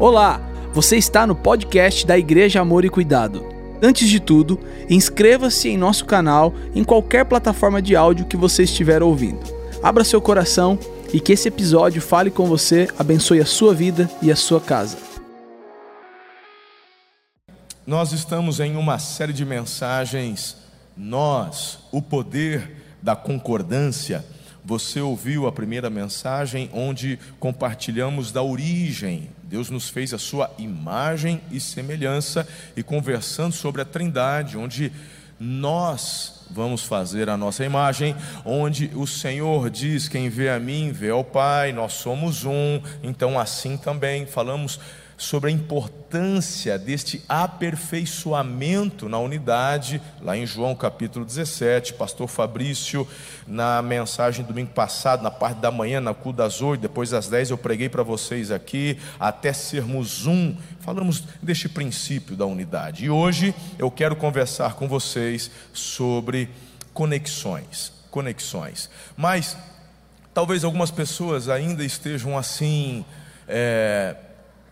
Olá, você está no podcast da Igreja Amor e Cuidado. Antes de tudo, inscreva-se em nosso canal em qualquer plataforma de áudio que você estiver ouvindo. Abra seu coração e que esse episódio fale com você, abençoe a sua vida e a sua casa. Nós estamos em uma série de mensagens, nós, o poder da concordância. Você ouviu a primeira mensagem onde compartilhamos da origem. Deus nos fez a sua imagem e semelhança e conversando sobre a Trindade, onde nós vamos fazer a nossa imagem, onde o Senhor diz: Quem vê a mim, vê ao Pai, nós somos um. Então, assim também falamos sobre a importância deste aperfeiçoamento na unidade, lá em João capítulo 17, pastor Fabrício, na mensagem domingo passado, na parte da manhã, na cu das oito, depois das dez, eu preguei para vocês aqui, até sermos um, falamos deste princípio da unidade. E hoje eu quero conversar com vocês sobre conexões, conexões. Mas talvez algumas pessoas ainda estejam assim, é,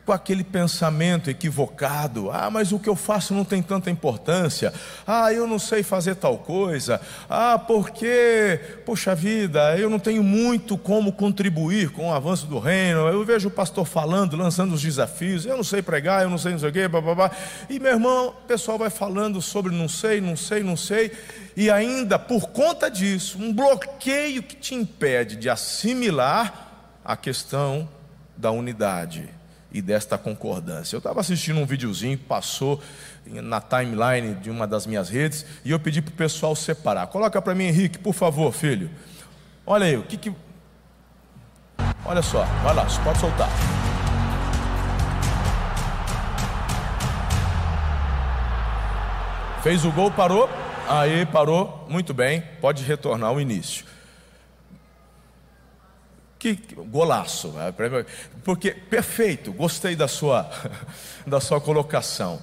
com aquele pensamento equivocado: ah, mas o que eu faço não tem tanta importância, ah, eu não sei fazer tal coisa, ah, porque, poxa vida, eu não tenho muito como contribuir com o avanço do reino, eu vejo o pastor falando, lançando os desafios, eu não sei pregar, eu não sei não sei o quê, babá. e meu irmão, o pessoal vai falando sobre não sei, não sei, não sei, e ainda por conta disso, um bloqueio que te impede de assimilar a questão da unidade e desta concordância. Eu estava assistindo um videozinho que passou na timeline de uma das minhas redes e eu pedi para o pessoal separar. Coloca para mim, Henrique, por favor, filho. Olha aí, o que que. Olha só, vai lá, pode soltar. Fez o gol, parou. Aí, parou. Muito bem, pode retornar ao início. Que golaço, né? porque perfeito, gostei da sua, da sua colocação.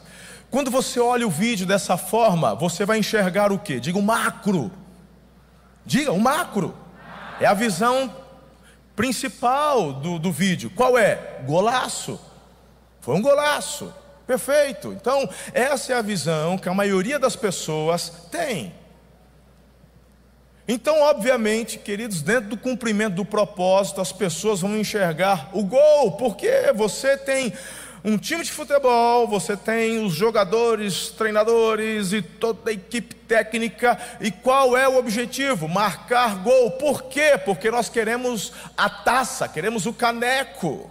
Quando você olha o vídeo dessa forma, você vai enxergar o que? Diga o macro. Diga o macro. É a visão principal do, do vídeo. Qual é? Golaço. Foi um golaço. Perfeito. Então, essa é a visão que a maioria das pessoas tem. Então, obviamente, queridos, dentro do cumprimento do propósito, as pessoas vão enxergar o gol, porque você tem um time de futebol, você tem os jogadores, treinadores e toda a equipe técnica, e qual é o objetivo? Marcar gol. Por quê? Porque nós queremos a taça, queremos o caneco.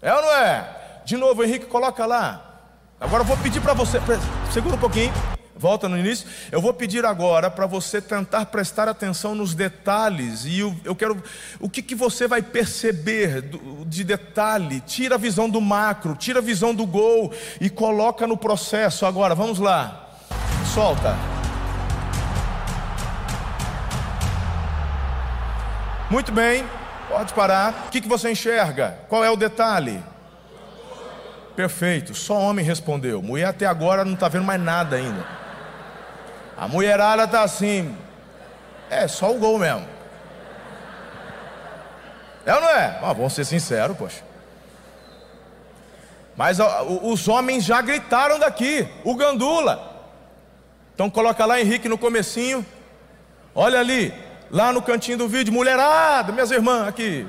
É ou não é? De novo, Henrique, coloca lá. Agora eu vou pedir para você, segura um pouquinho. Volta no início. Eu vou pedir agora para você tentar prestar atenção nos detalhes. E eu, eu quero. O que, que você vai perceber do, de detalhe? Tira a visão do macro, tira a visão do gol e coloca no processo. Agora, vamos lá. Solta. Muito bem, pode parar. O que, que você enxerga? Qual é o detalhe? Perfeito, só homem respondeu. Mulher até agora não está vendo mais nada ainda. A mulherada tá assim. É só o gol mesmo. É ou não é? Ah, vamos ser sinceros, poxa. Mas ó, os homens já gritaram daqui, o gandula. Então coloca lá Henrique no comecinho. Olha ali, lá no cantinho do vídeo, mulherada, minhas irmãs, aqui.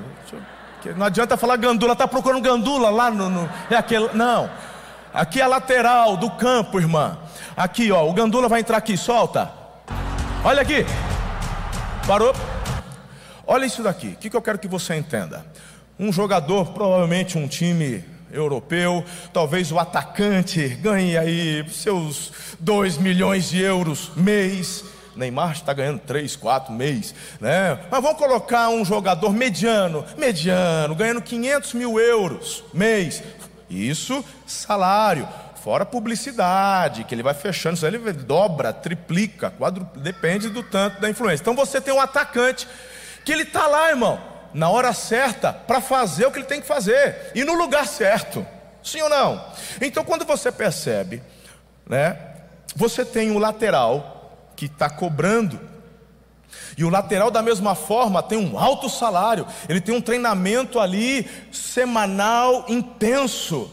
Não adianta falar gandula, tá procurando gandula lá no, no é aquele, não. Aqui é a lateral do campo, irmã. Aqui, ó, o gandula vai entrar aqui, solta. Olha aqui. Parou. Olha isso daqui. O que, que eu quero que você entenda? Um jogador, provavelmente um time europeu, talvez o atacante ganhe aí seus 2 milhões de euros mês. Neymar está ganhando 3, 4 mês, né? Mas vamos colocar um jogador mediano, mediano, ganhando 500 mil euros mês. Isso, salário. Fora publicidade, que ele vai fechando, isso aí ele dobra, triplica, quadro, depende do tanto da influência. Então você tem um atacante que ele está lá, irmão, na hora certa, para fazer o que ele tem que fazer, e no lugar certo. Sim ou não? Então quando você percebe, né, você tem um lateral que está cobrando, E o lateral, da mesma forma, tem um alto salário, ele tem um treinamento ali semanal intenso.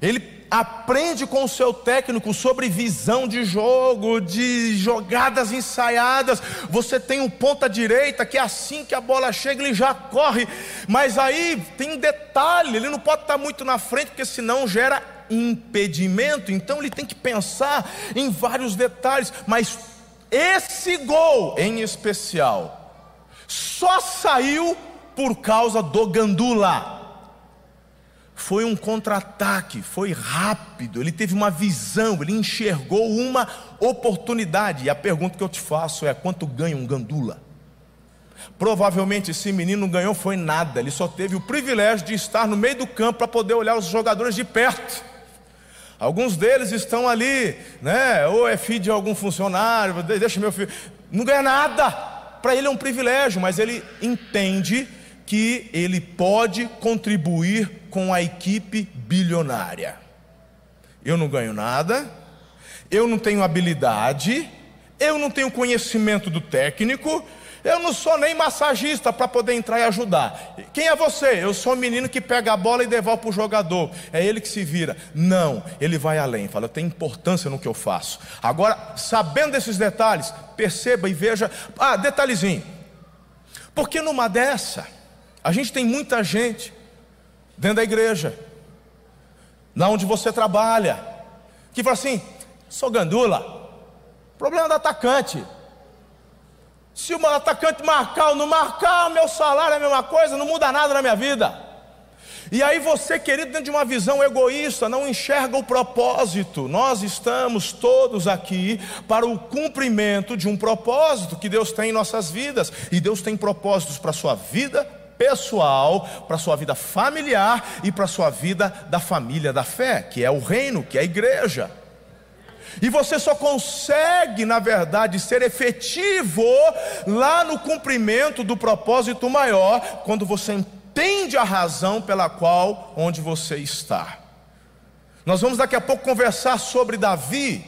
Ele aprende com o seu técnico sobre visão de jogo, de jogadas ensaiadas. Você tem um ponta direita que assim que a bola chega ele já corre, mas aí tem um detalhe, ele não pode estar muito na frente porque senão gera impedimento. Então ele tem que pensar em vários detalhes, mas esse gol em especial só saiu por causa do Gandula. Foi um contra-ataque, foi rápido, ele teve uma visão, ele enxergou uma oportunidade. E a pergunta que eu te faço é: quanto ganha um gandula? Provavelmente esse menino não ganhou foi nada, ele só teve o privilégio de estar no meio do campo para poder olhar os jogadores de perto. Alguns deles estão ali, né? Ou é filho de algum funcionário, deixa meu filho. Não ganha nada. Para ele é um privilégio, mas ele entende que ele pode contribuir com a equipe bilionária. Eu não ganho nada, eu não tenho habilidade, eu não tenho conhecimento do técnico, eu não sou nem massagista para poder entrar e ajudar. Quem é você? Eu sou o menino que pega a bola e devolve para o jogador. É ele que se vira. Não, ele vai além. Fala, eu tenho importância no que eu faço. Agora, sabendo desses detalhes, perceba e veja. Ah, detalhezinho. Porque numa dessa, a gente tem muita gente dentro da igreja, na onde você trabalha, que fala assim: sou gandula, problema do atacante. Se o atacante marcar ou não marcar, meu salário é a mesma coisa, não muda nada na minha vida. E aí você, querido, dentro de uma visão egoísta, não enxerga o propósito. Nós estamos todos aqui para o cumprimento de um propósito que Deus tem em nossas vidas. E Deus tem propósitos para a sua vida pessoal, para a sua vida familiar e para a sua vida da família da fé, que é o reino, que é a igreja. E você só consegue, na verdade, ser efetivo lá no cumprimento do propósito maior, quando você entende a razão pela qual onde você está. Nós vamos daqui a pouco conversar sobre Davi.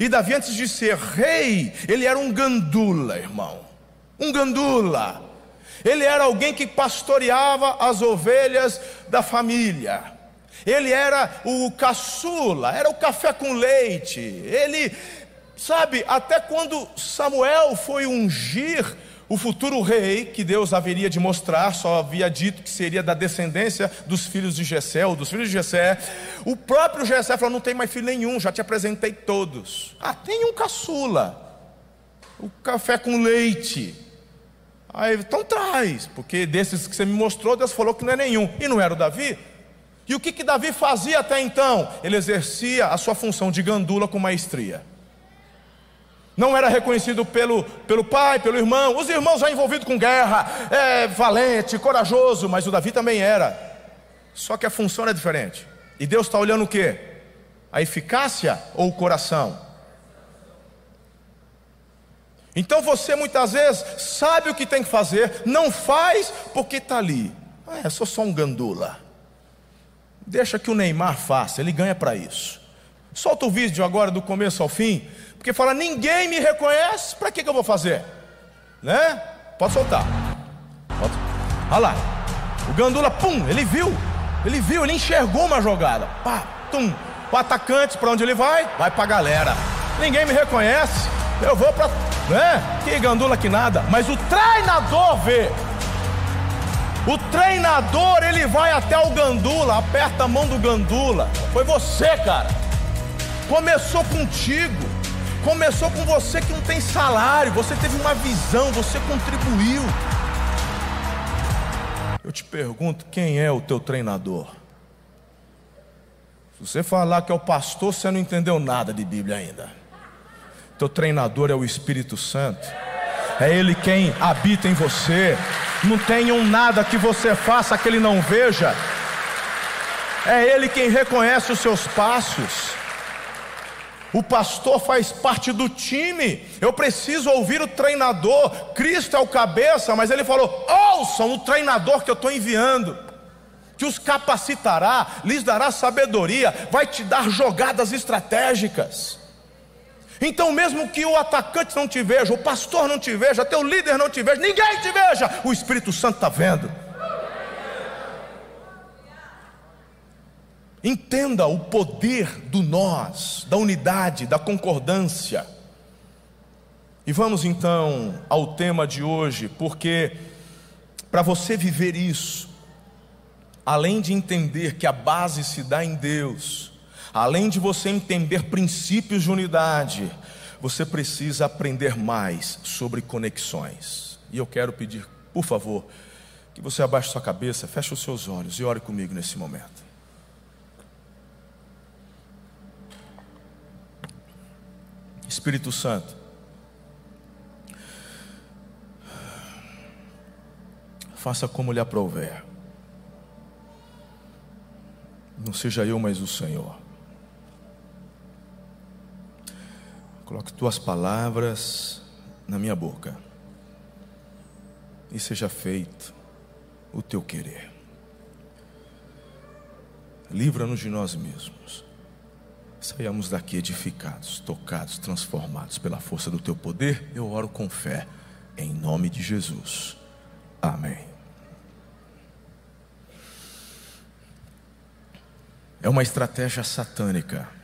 E Davi, antes de ser rei, ele era um gandula, irmão. Um gandula. Ele era alguém que pastoreava as ovelhas da família ele era o caçula, era o café com leite. Ele, sabe, até quando Samuel foi ungir o futuro rei que Deus haveria de mostrar, só havia dito que seria da descendência dos filhos de Jessé, ou dos filhos de Jessé. O próprio Jessé falou: Não tem mais filho nenhum, já te apresentei todos. Ah, tem um caçula, o café com leite. Aí, então traz, porque desses que você me mostrou, Deus falou que não é nenhum, e não era o Davi. E o que, que Davi fazia até então? Ele exercia a sua função de gandula com maestria. Não era reconhecido pelo, pelo pai, pelo irmão. Os irmãos já envolvidos com guerra, é valente, corajoso, mas o Davi também era. Só que a função era diferente. E Deus está olhando o que? A eficácia ou o coração? Então você muitas vezes sabe o que tem que fazer, não faz porque está ali. Ah, é, sou só um gandula. Deixa que o Neymar faça, ele ganha para isso. Solta o vídeo agora do começo ao fim, porque fala: ninguém me reconhece, para que, que eu vou fazer? Né? Pode soltar. Pode. Olha lá, o Gandula, pum, ele viu, ele viu, ele enxergou uma jogada, pá, tum. O atacante, para onde ele vai? Vai para a galera. Ninguém me reconhece, eu vou para. Né? Que Gandula que nada, mas o treinador vê. O treinador, ele vai até o Gandula, aperta a mão do Gandula. Foi você, cara. Começou contigo. Começou com você que não tem salário. Você teve uma visão, você contribuiu. Eu te pergunto, quem é o teu treinador? Se você falar que é o pastor, você não entendeu nada de Bíblia ainda. Teu treinador é o Espírito Santo é Ele quem habita em você. Não tenham nada que você faça que Ele não veja. É Ele quem reconhece os seus passos. O pastor faz parte do time. Eu preciso ouvir o treinador. Cristo é o cabeça, mas ele falou: ouçam o treinador que eu estou enviando, que os capacitará, lhes dará sabedoria, vai te dar jogadas estratégicas. Então, mesmo que o atacante não te veja, o pastor não te veja, teu líder não te veja, ninguém te veja, o Espírito Santo está vendo. Entenda o poder do nós, da unidade, da concordância. E vamos então ao tema de hoje, porque para você viver isso, além de entender que a base se dá em Deus, além de você entender princípios de unidade, você precisa aprender mais sobre conexões. E eu quero pedir, por favor, que você abaixe sua cabeça, feche os seus olhos e ore comigo nesse momento. Espírito Santo, faça como lhe aprouver. Não seja eu, mas o Senhor. Coloque tuas palavras na minha boca. E seja feito o teu querer. Livra-nos de nós mesmos. Saiamos daqui edificados, tocados, transformados pela força do teu poder. Eu oro com fé, em nome de Jesus. Amém. É uma estratégia satânica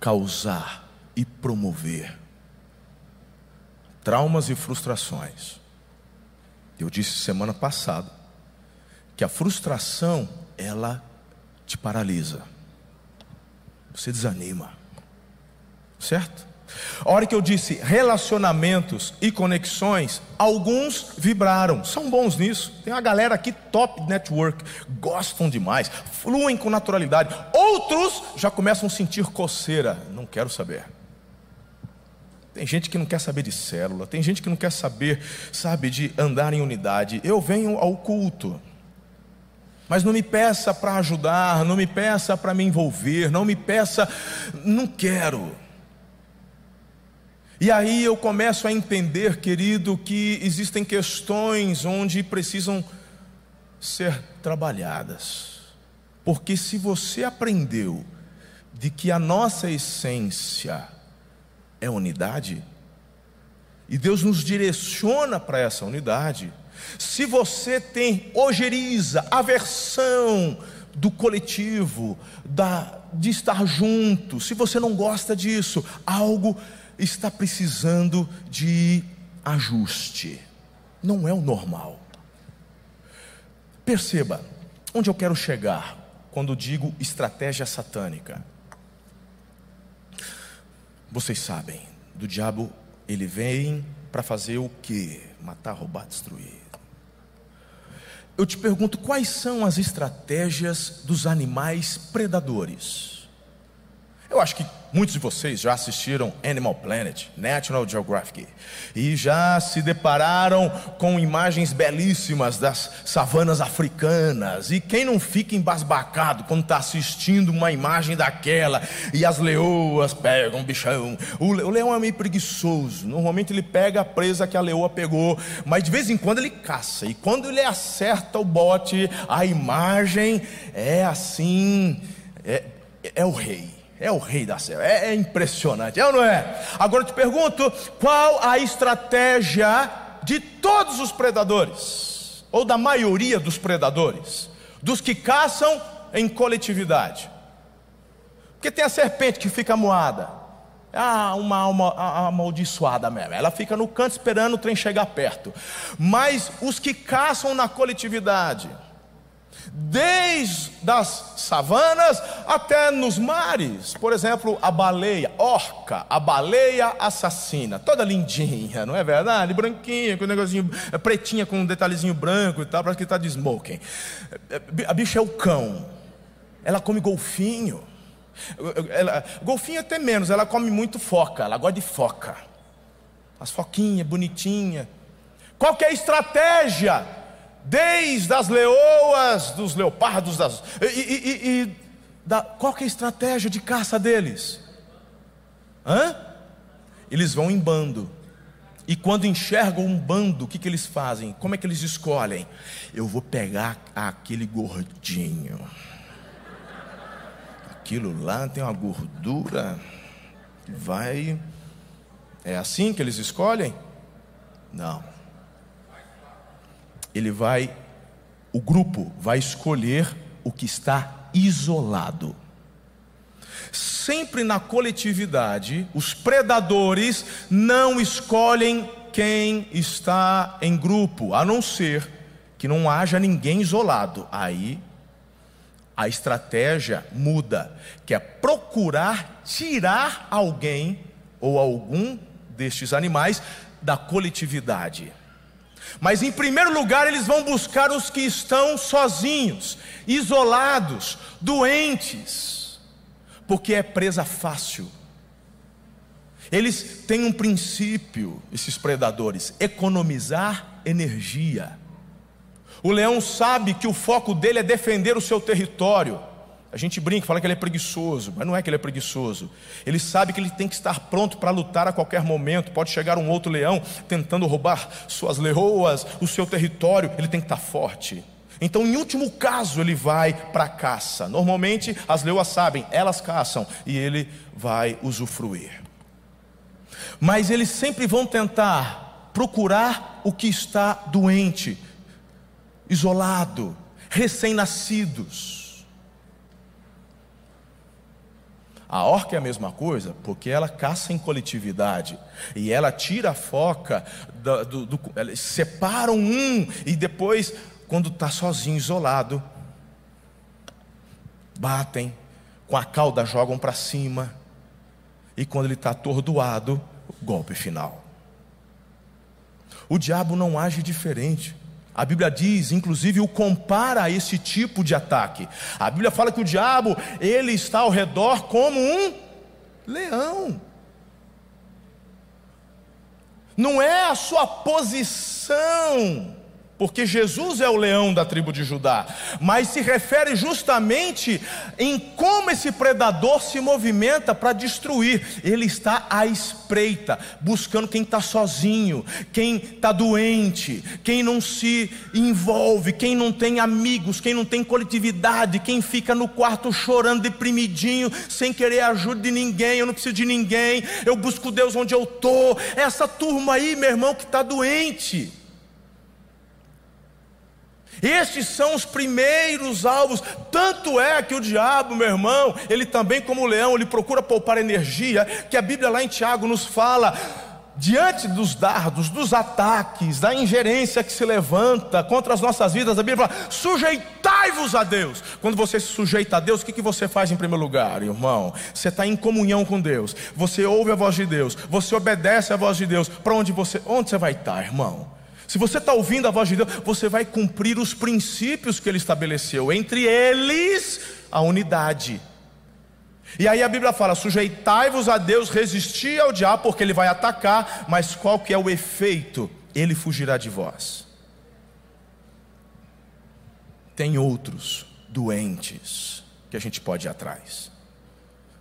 causar e promover traumas e frustrações. Eu disse semana passada que a frustração ela te paralisa. Você desanima. Certo? A hora que eu disse relacionamentos e conexões, alguns vibraram, são bons nisso. Tem uma galera aqui top network, gostam demais, fluem com naturalidade. Outros já começam a sentir coceira, não quero saber. Tem gente que não quer saber de célula, tem gente que não quer saber, sabe, de andar em unidade. Eu venho ao culto. Mas não me peça para ajudar, não me peça para me envolver, não me peça, não quero. E aí eu começo a entender, querido, que existem questões onde precisam ser trabalhadas. Porque se você aprendeu de que a nossa essência é unidade, e Deus nos direciona para essa unidade, se você tem ojeriza, aversão do coletivo, da, de estar junto, se você não gosta disso, algo está precisando de ajuste. Não é o normal. Perceba onde eu quero chegar quando digo estratégia satânica. Vocês sabem, do diabo ele vem para fazer o que? Matar, roubar, destruir eu te pergunto quais são as estratégias dos animais predadores. Acho que muitos de vocês já assistiram Animal Planet, National Geographic, e já se depararam com imagens belíssimas das savanas africanas. E quem não fica embasbacado quando está assistindo uma imagem daquela e as leoas pegam o bichão? O leão é meio preguiçoso, normalmente ele pega a presa que a leoa pegou, mas de vez em quando ele caça, e quando ele acerta o bote, a imagem é assim: é, é o rei é o rei da selva, é, é impressionante, é ou não é? Agora eu te pergunto: qual a estratégia de todos os predadores, ou da maioria dos predadores, dos que caçam em coletividade? Porque tem a serpente que fica moada. Ah, uma alma amaldiçoada mesmo. Ela fica no canto esperando o trem chegar perto. Mas os que caçam na coletividade, desde as savanas até nos mares. Por exemplo, a baleia, orca, a baleia assassina, toda lindinha, não é verdade? Branquinha, com um negocinho, é, pretinha com um detalhezinho branco e tal, parece que está de smoking. A bicha é o cão, ela come golfinho. Ela, golfinho até menos, ela come muito foca, ela gosta de foca. As foquinhas, bonitinha. Qual é a estratégia desde as leoas, dos leopardos, das, e, e, e da, qual é a estratégia de caça deles? Hã? Eles vão em bando. E quando enxergam um bando, o que, que eles fazem? Como é que eles escolhem? Eu vou pegar aquele gordinho aquilo lá tem uma gordura. Vai. É assim que eles escolhem? Não. Ele vai, o grupo vai escolher o que está isolado. Sempre na coletividade, os predadores não escolhem quem está em grupo, a não ser que não haja ninguém isolado. Aí a estratégia muda, que é procurar tirar alguém ou algum destes animais da coletividade. Mas em primeiro lugar, eles vão buscar os que estão sozinhos, isolados, doentes, porque é presa fácil. Eles têm um princípio, esses predadores: economizar energia. O leão sabe que o foco dele é defender o seu território. A gente brinca, fala que ele é preguiçoso, mas não é que ele é preguiçoso. Ele sabe que ele tem que estar pronto para lutar a qualquer momento. Pode chegar um outro leão tentando roubar suas leoas, o seu território, ele tem que estar forte. Então, em último caso, ele vai para a caça. Normalmente, as leoas sabem, elas caçam e ele vai usufruir. Mas eles sempre vão tentar procurar o que está doente, isolado, recém-nascidos. A orca é a mesma coisa, porque ela caça em coletividade e ela tira a foca, do, do, do eles separam um e depois, quando está sozinho, isolado, batem, com a cauda jogam para cima e quando ele está atordoado, golpe final. O diabo não age diferente. A Bíblia diz, inclusive, o compara a esse tipo de ataque. A Bíblia fala que o diabo, ele está ao redor como um leão. Não é a sua posição porque Jesus é o leão da tribo de Judá, mas se refere justamente em como esse predador se movimenta para destruir. Ele está à espreita, buscando quem está sozinho, quem está doente, quem não se envolve, quem não tem amigos, quem não tem coletividade, quem fica no quarto chorando, deprimidinho, sem querer ajuda de ninguém. Eu não preciso de ninguém, eu busco Deus onde eu estou. Essa turma aí, meu irmão, que está doente. Estes são os primeiros alvos. Tanto é que o diabo, meu irmão, ele também, como o leão, ele procura poupar energia, que a Bíblia lá em Tiago nos fala. Diante dos dardos, dos ataques, da ingerência que se levanta contra as nossas vidas, a Bíblia fala: sujeitai-vos a Deus. Quando você se sujeita a Deus, o que, que você faz em primeiro lugar, irmão? Você está em comunhão com Deus, você ouve a voz de Deus, você obedece a voz de Deus. Para onde você, onde você vai estar, irmão? Se você está ouvindo a voz de Deus, você vai cumprir os princípios que Ele estabeleceu, entre eles a unidade. E aí a Bíblia fala: sujeitai-vos a Deus, resisti ao diabo, porque ele vai atacar, mas qual que é o efeito? Ele fugirá de vós. Tem outros doentes que a gente pode ir atrás.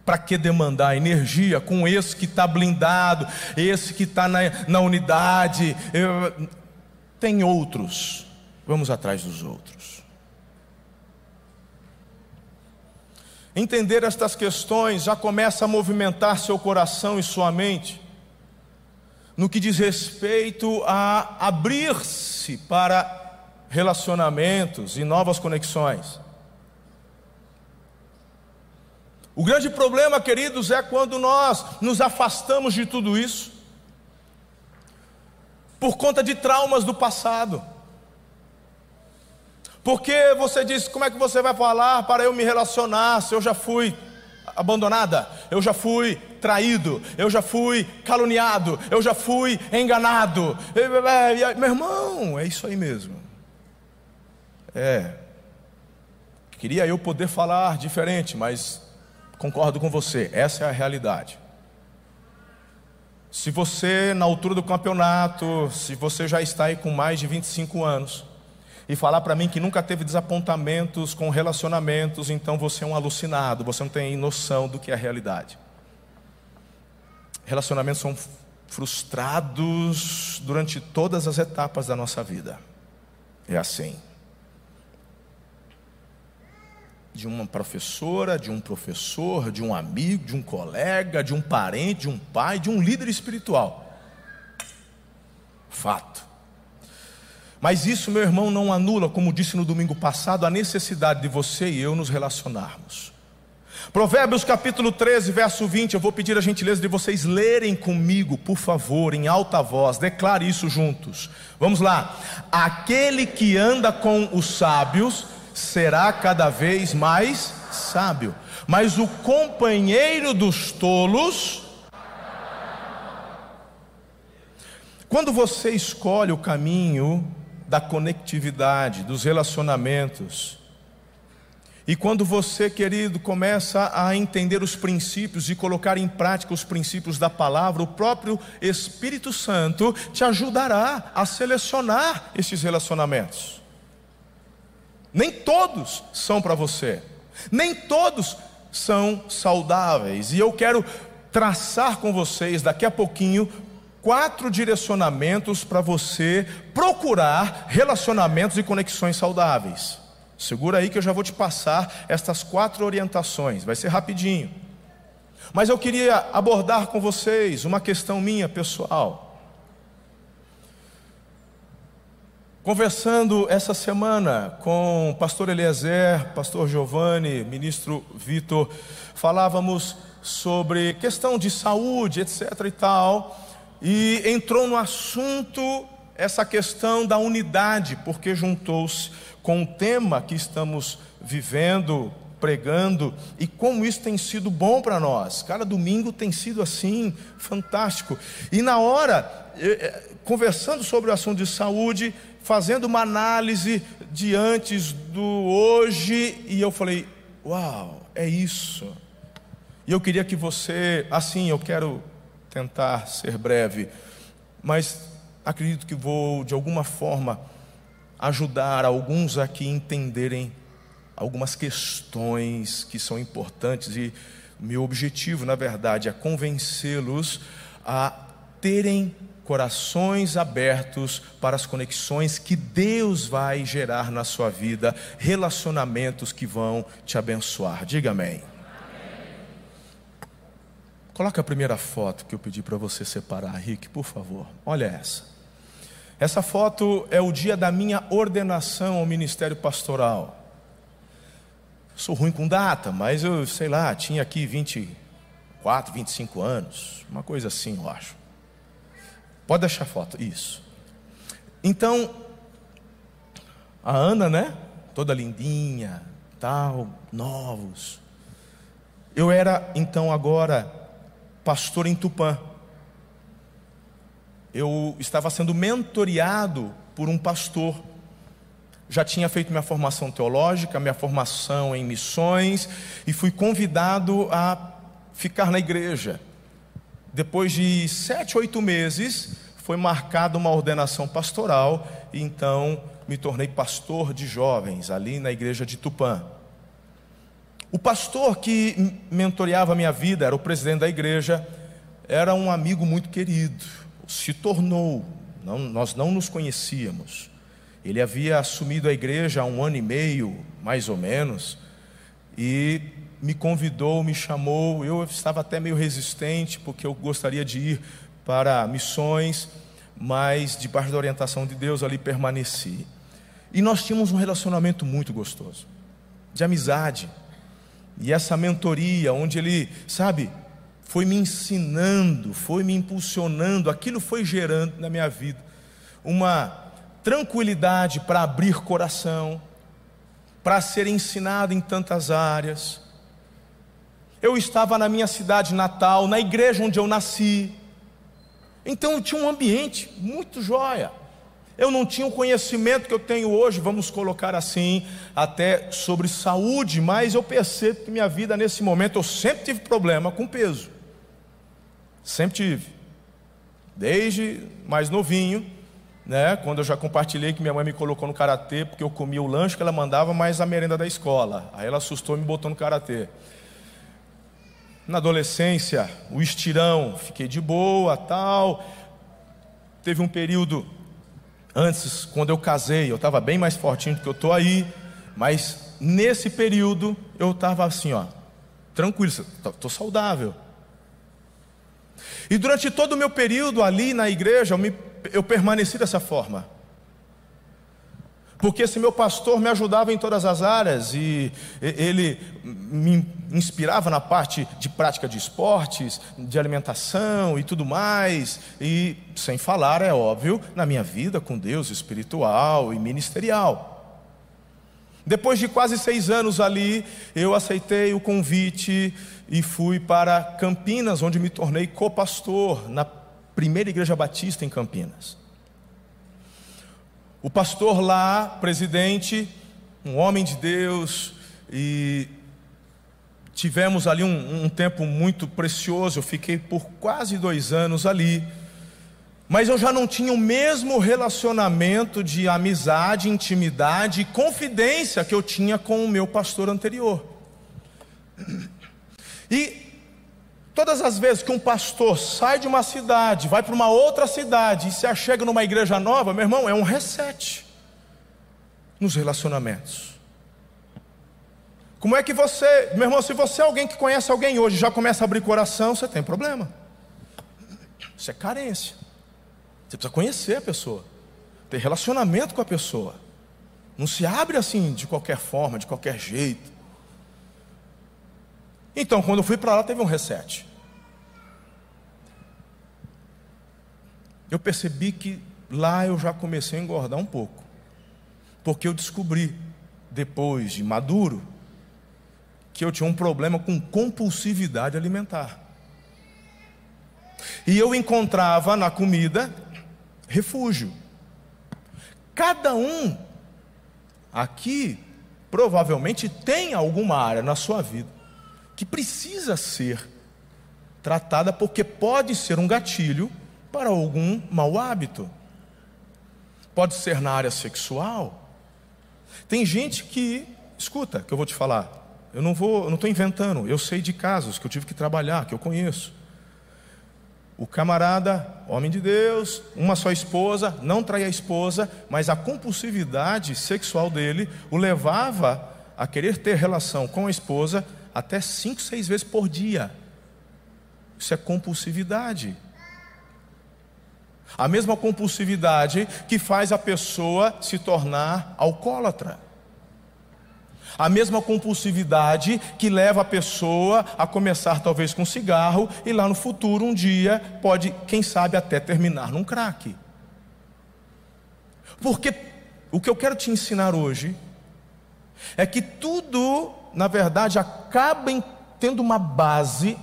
Para que demandar energia com esse que está blindado, esse que está na, na unidade? Eu, tem outros, vamos atrás dos outros. Entender estas questões já começa a movimentar seu coração e sua mente, no que diz respeito a abrir-se para relacionamentos e novas conexões. O grande problema, queridos, é quando nós nos afastamos de tudo isso por conta de traumas do passado. Porque você diz: como é que você vai falar para eu me relacionar se eu já fui abandonada, eu já fui traído, eu já fui caluniado, eu já fui enganado. Meu irmão, é isso aí mesmo. É. Queria eu poder falar diferente, mas concordo com você, essa é a realidade. Se você, na altura do campeonato, se você já está aí com mais de 25 anos, e falar para mim que nunca teve desapontamentos com relacionamentos, então você é um alucinado, você não tem noção do que é a realidade. Relacionamentos são frustrados durante todas as etapas da nossa vida. É assim. De uma professora, de um professor, de um amigo, de um colega, de um parente, de um pai, de um líder espiritual. Fato. Mas isso, meu irmão, não anula, como disse no domingo passado, a necessidade de você e eu nos relacionarmos. Provérbios capítulo 13, verso 20. Eu vou pedir a gentileza de vocês lerem comigo, por favor, em alta voz. Declare isso juntos. Vamos lá. Aquele que anda com os sábios será cada vez mais sábio, mas o companheiro dos tolos. Quando você escolhe o caminho da conectividade, dos relacionamentos, e quando você, querido, começa a entender os princípios e colocar em prática os princípios da palavra, o próprio Espírito Santo te ajudará a selecionar esses relacionamentos. Nem todos são para você, nem todos são saudáveis, e eu quero traçar com vocês daqui a pouquinho quatro direcionamentos para você procurar relacionamentos e conexões saudáveis. Segura aí que eu já vou te passar estas quatro orientações, vai ser rapidinho. Mas eu queria abordar com vocês uma questão minha pessoal. Conversando essa semana com o pastor Eliezer, pastor Giovanni, ministro Vitor, falávamos sobre questão de saúde, etc e tal, e entrou no assunto essa questão da unidade, porque juntou-se com o tema que estamos vivendo, pregando, e como isso tem sido bom para nós. Cada domingo tem sido assim, fantástico. E na hora, eh, eh, conversando sobre o assunto de saúde, fazendo uma análise de antes do hoje, e eu falei: Uau, é isso. E eu queria que você, assim, eu quero tentar ser breve, mas acredito que vou, de alguma forma, ajudar alguns aqui a entenderem algumas questões que são importantes e meu objetivo, na verdade, é convencê-los a terem corações abertos para as conexões que Deus vai gerar na sua vida, relacionamentos que vão te abençoar. Diga amém. Coloca a primeira foto que eu pedi para você separar, Rick, por favor. Olha essa. Essa foto é o dia da minha ordenação ao ministério pastoral. Sou ruim com data, mas eu, sei lá, tinha aqui 24, 25 anos, uma coisa assim, eu acho. Pode deixar a foto, isso. Então, a Ana, né? Toda lindinha, tal, novos. Eu era então agora pastor em Tupã eu estava sendo mentoreado por um pastor. Já tinha feito minha formação teológica, minha formação em missões, e fui convidado a ficar na igreja. Depois de sete, oito meses, foi marcada uma ordenação pastoral, e então me tornei pastor de jovens ali na igreja de Tupã. O pastor que mentoreava a minha vida, era o presidente da igreja, era um amigo muito querido se tornou, não, nós não nos conhecíamos. Ele havia assumido a igreja há um ano e meio, mais ou menos, e me convidou, me chamou. Eu estava até meio resistente, porque eu gostaria de ir para missões, mas debaixo da orientação de Deus ali permaneci. E nós tínhamos um relacionamento muito gostoso, de amizade. E essa mentoria, onde ele, sabe, foi me ensinando, foi me impulsionando, aquilo foi gerando na minha vida uma tranquilidade para abrir coração, para ser ensinado em tantas áreas. Eu estava na minha cidade natal, na igreja onde eu nasci, então eu tinha um ambiente muito jóia. Eu não tinha o conhecimento que eu tenho hoje, vamos colocar assim, até sobre saúde, mas eu percebo que minha vida nesse momento eu sempre tive problema com peso. Sempre tive. Desde mais novinho, né? Quando eu já compartilhei que minha mãe me colocou no karatê, porque eu comia o lanche que ela mandava, mais a merenda da escola. Aí ela assustou e me botou no karatê. Na adolescência, o estirão, fiquei de boa, tal. Teve um período antes, quando eu casei, eu estava bem mais fortinho do que eu estou aí, mas nesse período eu estava assim, ó, tranquilo, estou saudável. E durante todo o meu período ali na igreja, eu, me, eu permaneci dessa forma. Porque esse meu pastor me ajudava em todas as áreas e ele me inspirava na parte de prática de esportes, de alimentação e tudo mais, e sem falar, é óbvio, na minha vida com Deus espiritual e ministerial. Depois de quase seis anos ali, eu aceitei o convite e fui para Campinas, onde me tornei co-pastor na primeira igreja batista em Campinas. O pastor lá, presidente, um homem de Deus, e tivemos ali um, um, tempo muito precioso. Eu fiquei por quase dois anos ali, mas eu já não tinha o mesmo relacionamento de amizade, intimidade e confidência que eu tinha com o meu pastor anterior. E Todas as vezes que um pastor sai de uma cidade, vai para uma outra cidade e se achega numa igreja nova, meu irmão, é um reset nos relacionamentos. Como é que você, meu irmão, se você é alguém que conhece alguém hoje já começa a abrir coração, você tem problema. Isso é carência. Você precisa conhecer a pessoa, ter relacionamento com a pessoa. Não se abre assim de qualquer forma, de qualquer jeito. Então, quando eu fui para lá, teve um reset. eu percebi que lá eu já comecei a engordar um pouco. Porque eu descobri, depois de maduro, que eu tinha um problema com compulsividade alimentar. E eu encontrava na comida refúgio. Cada um aqui provavelmente tem alguma área na sua vida que precisa ser tratada porque pode ser um gatilho para algum mau hábito. Pode ser na área sexual. Tem gente que, escuta, que eu vou te falar. Eu não vou, eu não estou inventando. Eu sei de casos que eu tive que trabalhar, que eu conheço. O camarada, homem de Deus, uma só esposa, não traía a esposa, mas a compulsividade sexual dele o levava a querer ter relação com a esposa até cinco, seis vezes por dia. Isso é compulsividade. A mesma compulsividade que faz a pessoa se tornar alcoólatra. A mesma compulsividade que leva a pessoa a começar talvez com cigarro e lá no futuro um dia pode, quem sabe, até terminar num crack. Porque o que eu quero te ensinar hoje é que tudo, na verdade, acaba tendo uma base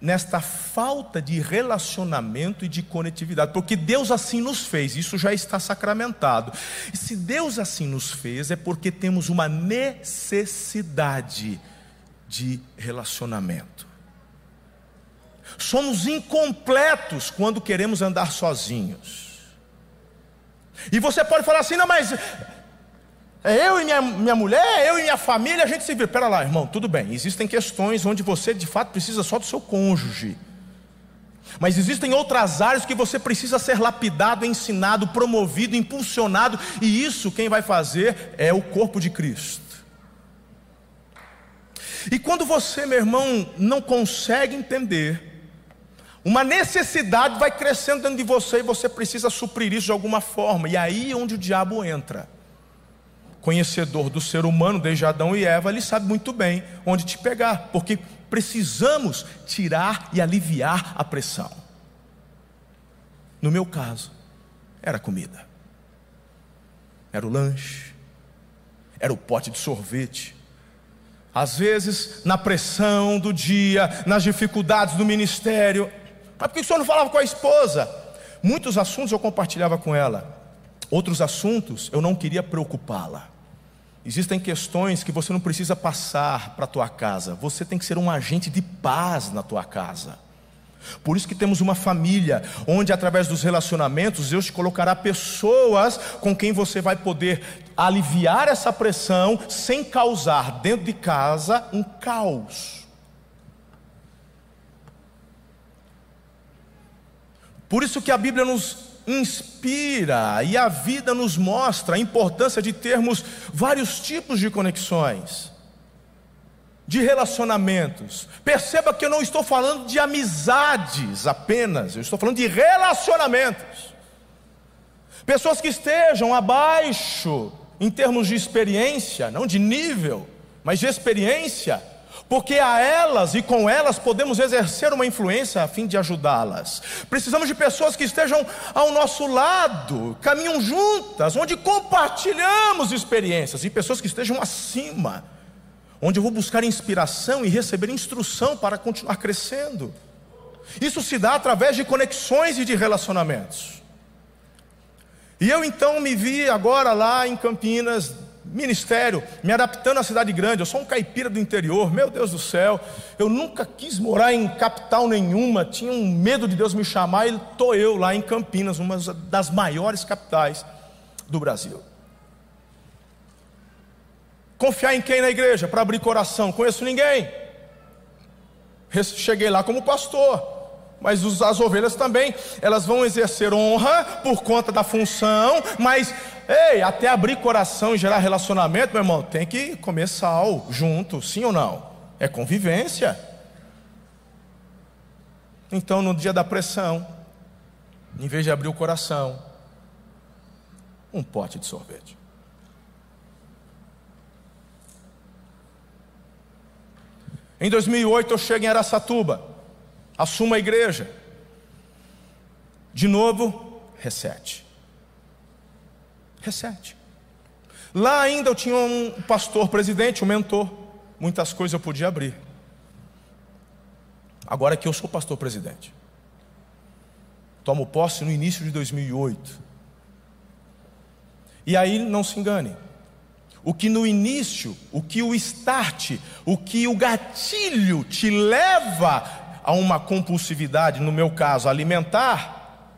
nesta falta de relacionamento e de conectividade, porque Deus assim nos fez, isso já está sacramentado. E se Deus assim nos fez, é porque temos uma necessidade de relacionamento. Somos incompletos quando queremos andar sozinhos. E você pode falar assim, não, mas eu e minha, minha mulher, eu e minha família, a gente se vira. Pera lá, irmão, tudo bem. Existem questões onde você de fato precisa só do seu cônjuge. Mas existem outras áreas que você precisa ser lapidado, ensinado, promovido, impulsionado, e isso quem vai fazer é o corpo de Cristo. E quando você, meu irmão, não consegue entender, uma necessidade vai crescendo dentro de você e você precisa suprir isso de alguma forma, e aí é onde o diabo entra conhecedor do ser humano, desde Adão e Eva, ele sabe muito bem onde te pegar, porque precisamos tirar e aliviar a pressão. No meu caso, era comida, era o lanche, era o pote de sorvete. Às vezes, na pressão do dia, nas dificuldades do ministério, mas por que o senhor não falava com a esposa? Muitos assuntos eu compartilhava com ela. Outros assuntos eu não queria preocupá-la. Existem questões que você não precisa passar para a tua casa, você tem que ser um agente de paz na tua casa. Por isso que temos uma família, onde através dos relacionamentos Deus te colocará pessoas com quem você vai poder aliviar essa pressão sem causar dentro de casa um caos. Por isso que a Bíblia nos inspira e a vida nos mostra a importância de termos vários tipos de conexões, de relacionamentos. Perceba que eu não estou falando de amizades apenas, eu estou falando de relacionamentos. Pessoas que estejam abaixo em termos de experiência, não de nível, mas de experiência porque a elas e com elas podemos exercer uma influência a fim de ajudá-las. Precisamos de pessoas que estejam ao nosso lado, caminham juntas, onde compartilhamos experiências, e pessoas que estejam acima, onde eu vou buscar inspiração e receber instrução para continuar crescendo. Isso se dá através de conexões e de relacionamentos. E eu então me vi agora lá em Campinas, ministério, me adaptando à cidade grande. Eu sou um caipira do interior, meu Deus do céu. Eu nunca quis morar em capital nenhuma, tinha um medo de Deus me chamar. E estou eu lá em Campinas, uma das maiores capitais do Brasil. Confiar em quem na igreja para abrir coração? Conheço ninguém. Cheguei lá como pastor mas as ovelhas também, elas vão exercer honra por conta da função, mas Ei, até abrir coração e gerar relacionamento, meu irmão, tem que comer sal junto, sim ou não? É convivência. Então, no dia da pressão, em vez de abrir o coração, um pote de sorvete. Em 2008 eu chego em Aracatuba, assumo a igreja. De novo, reset. Reset. Lá ainda eu tinha um pastor presidente, um mentor. Muitas coisas eu podia abrir. Agora que eu sou pastor presidente. Tomo posse no início de 2008. E aí não se engane. O que no início, o que o start, o que o gatilho te leva a uma compulsividade, no meu caso, alimentar,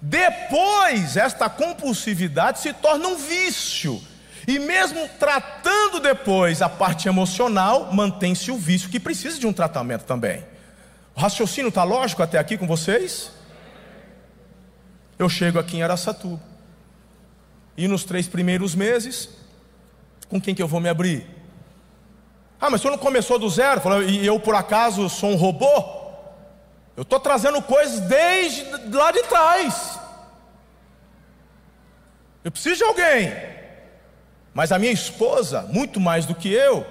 depois, esta compulsividade se torna um vício. E mesmo tratando depois a parte emocional, mantém-se o vício que precisa de um tratamento também. O raciocínio está lógico até aqui com vocês? Eu chego aqui em Araçatuba. E nos três primeiros meses, com quem que eu vou me abrir? Ah, mas o senhor não começou do zero? e eu por acaso sou um robô? Eu estou trazendo coisas desde lá de trás. Eu preciso de alguém. Mas a minha esposa, muito mais do que eu,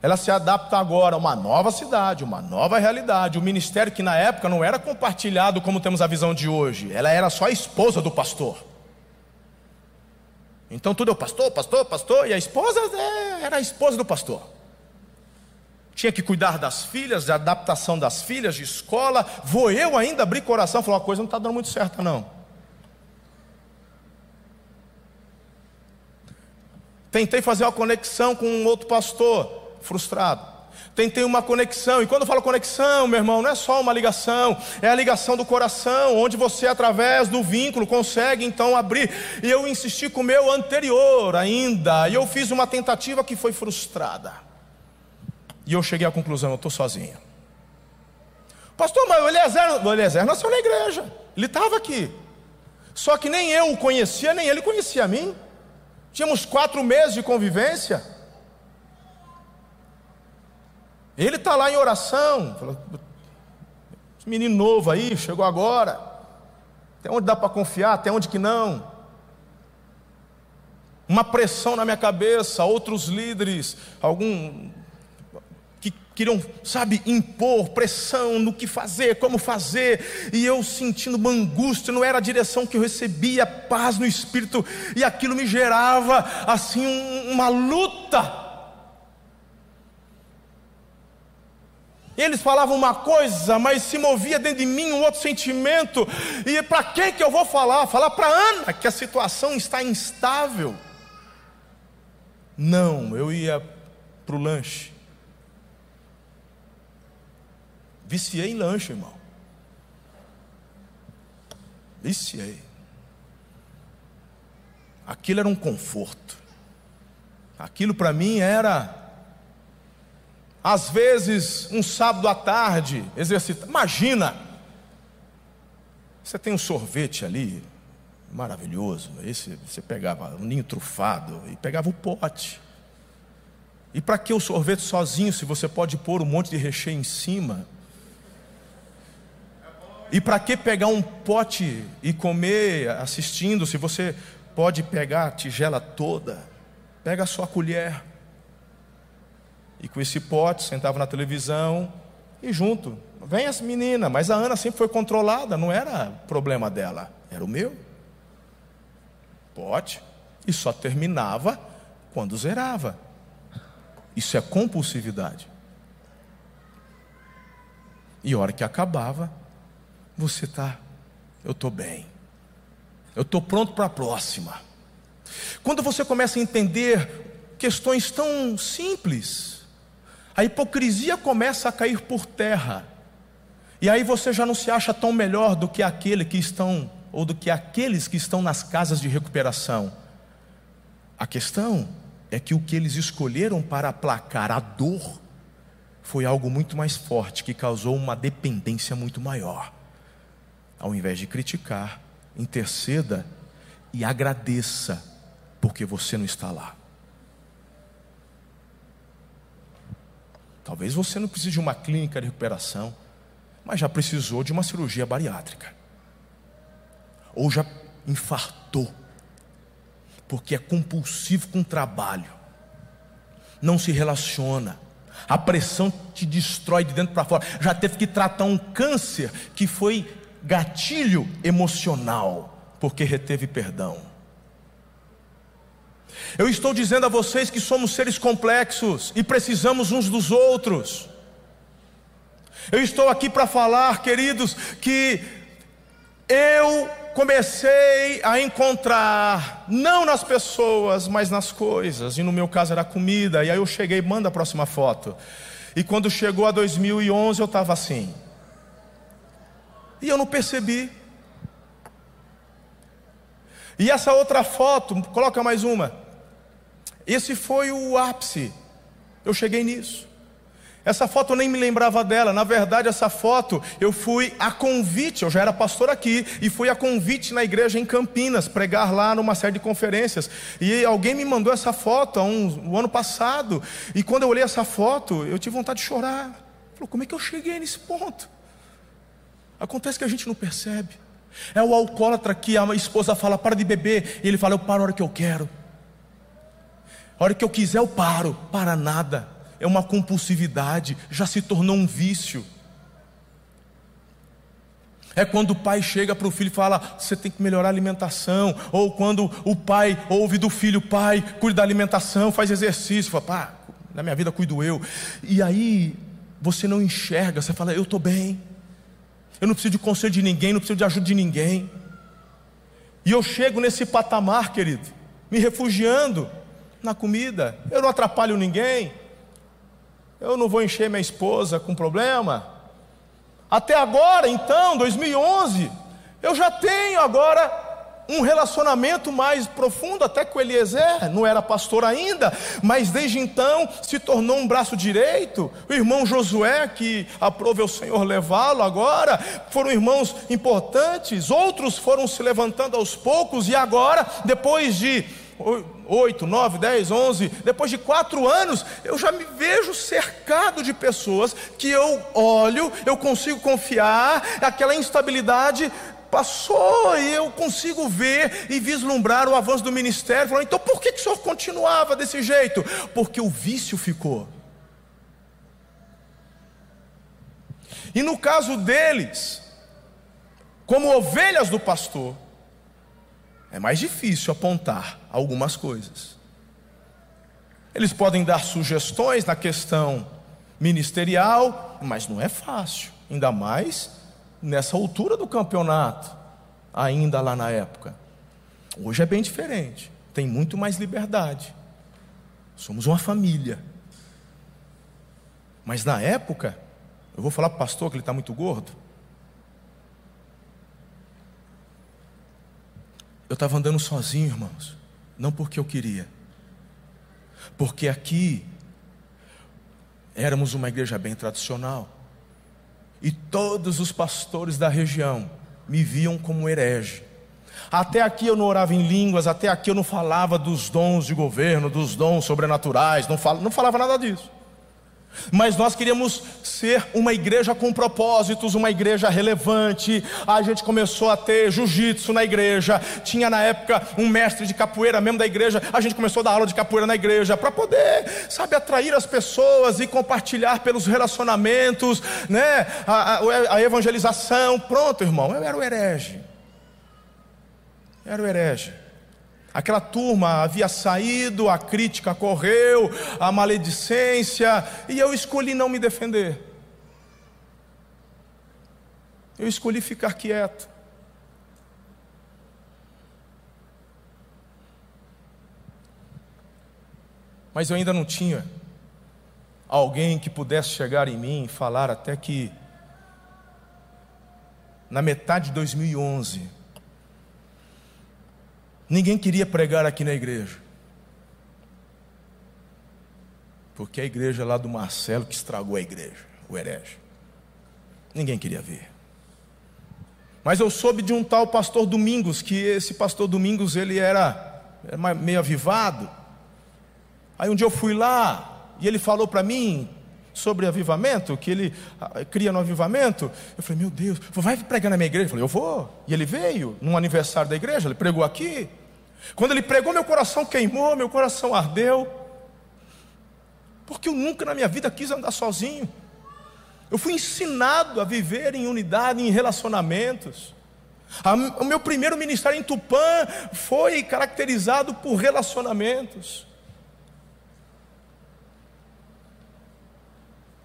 ela se adapta agora a uma nova cidade, uma nova realidade. O ministério que na época não era compartilhado como temos a visão de hoje, ela era só a esposa do pastor. Então tudo é o pastor, pastor, pastor, e a esposa é, era a esposa do pastor tinha que cuidar das filhas, da adaptação das filhas, de escola. Vou eu ainda abrir coração, falar: a coisa não está dando muito certa, não. Tentei fazer uma conexão com um outro pastor, frustrado. Tentei uma conexão, e quando eu falo conexão, meu irmão, não é só uma ligação, é a ligação do coração, onde você, através do vínculo, consegue então abrir. E eu insisti com o meu anterior ainda, e eu fiz uma tentativa que foi frustrada. E eu cheguei à conclusão: eu estou sozinho. Pastor, mas o Eliezer, o Eliezer nasceu na igreja, ele estava aqui. Só que nem eu o conhecia, nem ele conhecia a mim. Tínhamos quatro meses de convivência. Ele está lá em oração. Esse menino novo aí, chegou agora. Até onde dá para confiar, até onde que não. Uma pressão na minha cabeça, outros líderes, algum queriam, sabe, impor pressão no que fazer, como fazer, e eu sentindo uma angústia, não era a direção que eu recebia, paz no espírito, e aquilo me gerava assim uma luta. Eles falavam uma coisa, mas se movia dentro de mim um outro sentimento. E para quem que eu vou falar? Falar para Ana que a situação está instável. Não, eu ia para o lanche. Viciei em lanche, irmão. Viciei. Aquilo era um conforto. Aquilo para mim era, às vezes, um sábado à tarde, exercitar. Imagina, você tem um sorvete ali, maravilhoso. Esse você pegava um ninho trufado e pegava o pote. E para que o sorvete sozinho, se você pode pôr um monte de recheio em cima? E para que pegar um pote e comer assistindo, se você pode pegar a tigela toda? Pega a sua colher. E com esse pote, sentava na televisão e junto. Vem as meninas, mas a Ana sempre foi controlada, não era problema dela, era o meu. Pote. E só terminava quando zerava. Isso é compulsividade. E a hora que acabava, você está, eu estou bem, eu estou pronto para a próxima. Quando você começa a entender questões tão simples, a hipocrisia começa a cair por terra, e aí você já não se acha tão melhor do que aquele que estão, ou do que aqueles que estão nas casas de recuperação. A questão é que o que eles escolheram para aplacar a dor foi algo muito mais forte, que causou uma dependência muito maior. Ao invés de criticar, interceda e agradeça, porque você não está lá. Talvez você não precise de uma clínica de recuperação, mas já precisou de uma cirurgia bariátrica, ou já infartou porque é compulsivo com o trabalho, não se relaciona, a pressão te destrói de dentro para fora. Já teve que tratar um câncer que foi gatilho emocional, porque reteve perdão. Eu estou dizendo a vocês que somos seres complexos e precisamos uns dos outros. Eu estou aqui para falar, queridos, que eu comecei a encontrar, não nas pessoas, mas nas coisas, e no meu caso era comida, e aí eu cheguei, manda a próxima foto. E quando chegou a 2011 eu estava assim, e eu não percebi. E essa outra foto, coloca mais uma. Esse foi o ápice. Eu cheguei nisso. Essa foto eu nem me lembrava dela. Na verdade, essa foto eu fui a convite. Eu já era pastor aqui e fui a convite na igreja em Campinas, pregar lá numa série de conferências. E alguém me mandou essa foto um, um ano passado. E quando eu olhei essa foto, eu tive vontade de chorar. Falou, como é que eu cheguei nesse ponto? Acontece que a gente não percebe. É o alcoólatra que a esposa fala, para de beber. E ele fala, eu paro a hora que eu quero. A hora que eu quiser, eu paro. Para nada é uma compulsividade, já se tornou um vício. É quando o pai chega para o filho e fala: você tem que melhorar a alimentação. Ou quando o pai ouve do filho: pai, cuide da alimentação, faz exercício. Fala, pá, na minha vida cuido eu. E aí você não enxerga, você fala: eu estou bem. Eu não preciso de conselho de ninguém, não preciso de ajuda de ninguém. E eu chego nesse patamar, querido, me refugiando na comida. Eu não atrapalho ninguém. Eu não vou encher minha esposa com problema. Até agora, então, 2011, eu já tenho agora um relacionamento mais profundo até com Eliezer, não era pastor ainda, mas desde então se tornou um braço direito. O irmão Josué, que aprove o Senhor levá-lo agora, foram irmãos importantes, outros foram se levantando aos poucos, e agora, depois de 8, 9, 10, 11, depois de quatro anos, eu já me vejo cercado de pessoas que eu olho, eu consigo confiar, aquela instabilidade passou e eu consigo ver e vislumbrar o avanço do ministério. Falando, então por que, que o senhor continuava desse jeito? Porque o vício ficou. E no caso deles, como ovelhas do pastor, é mais difícil apontar algumas coisas. Eles podem dar sugestões na questão ministerial, mas não é fácil, ainda mais nessa altura do campeonato, ainda lá na época. Hoje é bem diferente, tem muito mais liberdade. Somos uma família. Mas na época, eu vou falar para o pastor que ele está muito gordo. Eu estava andando sozinho, irmãos, não porque eu queria, porque aqui éramos uma igreja bem tradicional, e todos os pastores da região me viam como herege. Até aqui eu não orava em línguas, até aqui eu não falava dos dons de governo, dos dons sobrenaturais, não, fal, não falava nada disso. Mas nós queríamos ser uma igreja com propósitos, uma igreja relevante. A gente começou a ter jiu-jitsu na igreja. Tinha na época um mestre de capoeira mesmo da igreja. A gente começou a dar aula de capoeira na igreja para poder, sabe, atrair as pessoas e compartilhar pelos relacionamentos, né? A, a, a evangelização. Pronto, irmão, eu era o herege. Era o herege. Aquela turma havia saído, a crítica correu, a maledicência, e eu escolhi não me defender. Eu escolhi ficar quieto. Mas eu ainda não tinha alguém que pudesse chegar em mim e falar até que, na metade de 2011, Ninguém queria pregar aqui na igreja. Porque a igreja lá do Marcelo que estragou a igreja, o herege. Ninguém queria ver. Mas eu soube de um tal pastor Domingos, que esse pastor Domingos ele era, era meio avivado. Aí um dia eu fui lá e ele falou para mim sobre avivamento, que ele ah, cria no avivamento. Eu falei, meu Deus, vai pregar na minha igreja? Eu falei, eu vou. E ele veio num aniversário da igreja, ele pregou aqui. Quando ele pregou, meu coração queimou, meu coração ardeu. Porque eu nunca na minha vida quis andar sozinho. Eu fui ensinado a viver em unidade, em relacionamentos. O meu primeiro ministério em Tupã foi caracterizado por relacionamentos.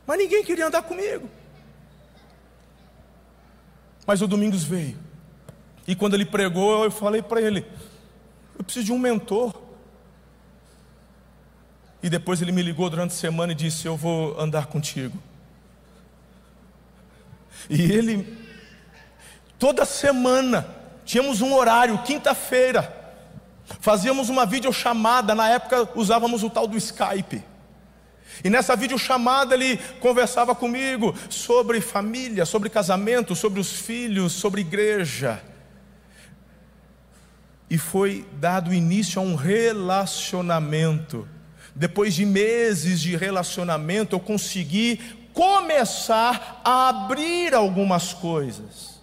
Mas ninguém queria andar comigo. Mas o Domingos veio. E quando ele pregou, eu falei para ele: eu preciso de um mentor. E depois ele me ligou durante a semana e disse: Eu vou andar contigo. E ele, toda semana, tínhamos um horário, quinta-feira, fazíamos uma videochamada, na época usávamos o tal do Skype. E nessa videochamada ele conversava comigo sobre família, sobre casamento, sobre os filhos, sobre igreja. E foi dado início a um relacionamento. Depois de meses de relacionamento, eu consegui começar a abrir algumas coisas.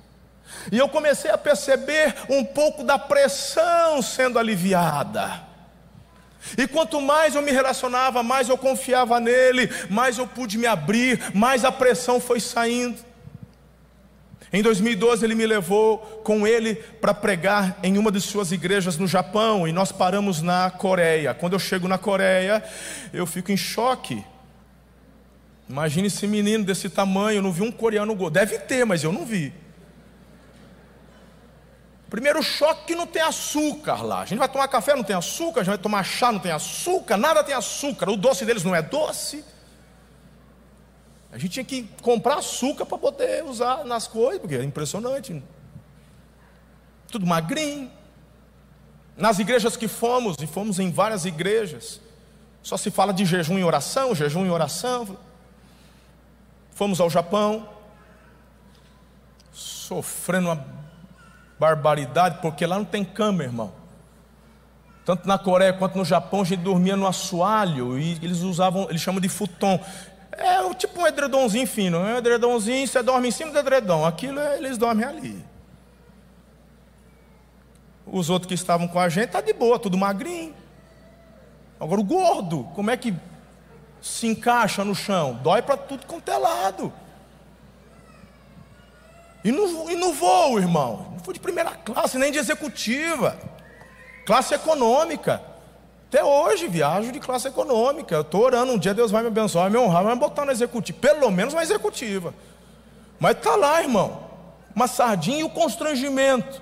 E eu comecei a perceber um pouco da pressão sendo aliviada. E quanto mais eu me relacionava, mais eu confiava nele, mais eu pude me abrir, mais a pressão foi saindo. Em 2012 ele me levou com ele para pregar em uma de suas igrejas no Japão e nós paramos na Coreia. Quando eu chego na Coreia, eu fico em choque. Imagine esse menino desse tamanho, eu não vi um coreano gol. Deve ter, mas eu não vi. Primeiro choque que não tem açúcar lá. A gente vai tomar café, não tem açúcar, a gente vai tomar chá, não tem açúcar, nada tem açúcar. O doce deles não é doce. A gente tinha que comprar açúcar para poder usar nas coisas, porque é impressionante. Tudo magrinho. Nas igrejas que fomos, e fomos em várias igrejas, só se fala de jejum e oração, jejum e oração. Fomos ao Japão, sofrendo uma barbaridade, porque lá não tem cama, irmão. Tanto na Coreia quanto no Japão, a gente dormia no assoalho e eles usavam, eles chamam de futon. É tipo um edredomzinho fino, é um edredomzinho, você dorme em cima do edredom, aquilo é, eles dormem ali. Os outros que estavam com a gente tá de boa, tudo magrinho. Agora o gordo, como é que se encaixa no chão? Dói para tudo quanto é lado. E no, e no voo, irmão, não foi de primeira classe, nem de executiva, classe econômica. Até hoje viajo de classe econômica. Eu estou orando, um dia Deus vai me abençoar, vai me honrar, vai me botar na executiva, pelo menos uma executiva. Mas está lá, irmão, uma sardinha e o constrangimento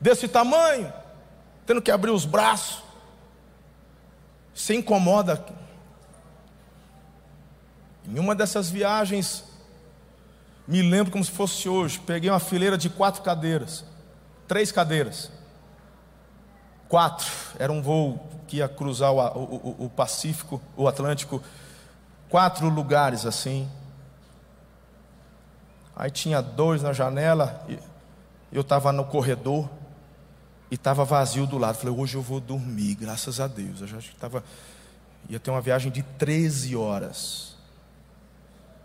desse tamanho, tendo que abrir os braços. Se incomoda. Em uma dessas viagens, me lembro como se fosse hoje. Peguei uma fileira de quatro cadeiras, três cadeiras, quatro. Era um voo que ia cruzar o, o, o Pacífico, o Atlântico, quatro lugares assim. Aí tinha dois na janela, eu estava no corredor, E estava vazio do lado. Falei, hoje eu vou dormir, graças a Deus. Eu já estava. Ia ter uma viagem de 13 horas.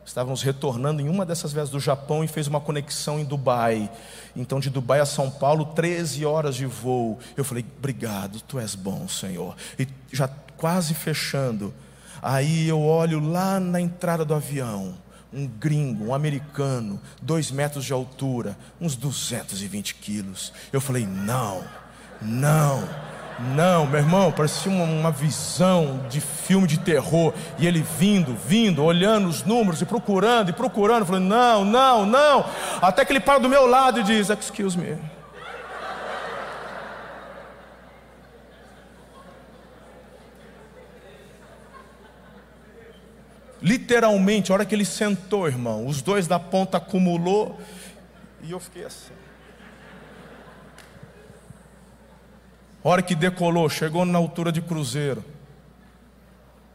Estávamos retornando em uma dessas viagens do Japão e fez uma conexão em Dubai. Então, de Dubai a São Paulo, 13 horas de voo. Eu falei, obrigado, tu és bom, Senhor. E já quase fechando. Aí eu olho lá na entrada do avião um gringo, um americano, dois metros de altura, uns 220 quilos. Eu falei: não, não, não, meu irmão, parecia uma, uma, visão de filme de terror. E ele vindo, vindo, olhando os números e procurando e procurando. Falei: não, não, não. Até que ele para do meu lado e diz: excuse me. Literalmente, a hora que ele sentou, irmão, os dois da ponta acumulou e eu fiquei assim. Hora que decolou, chegou na altura de cruzeiro.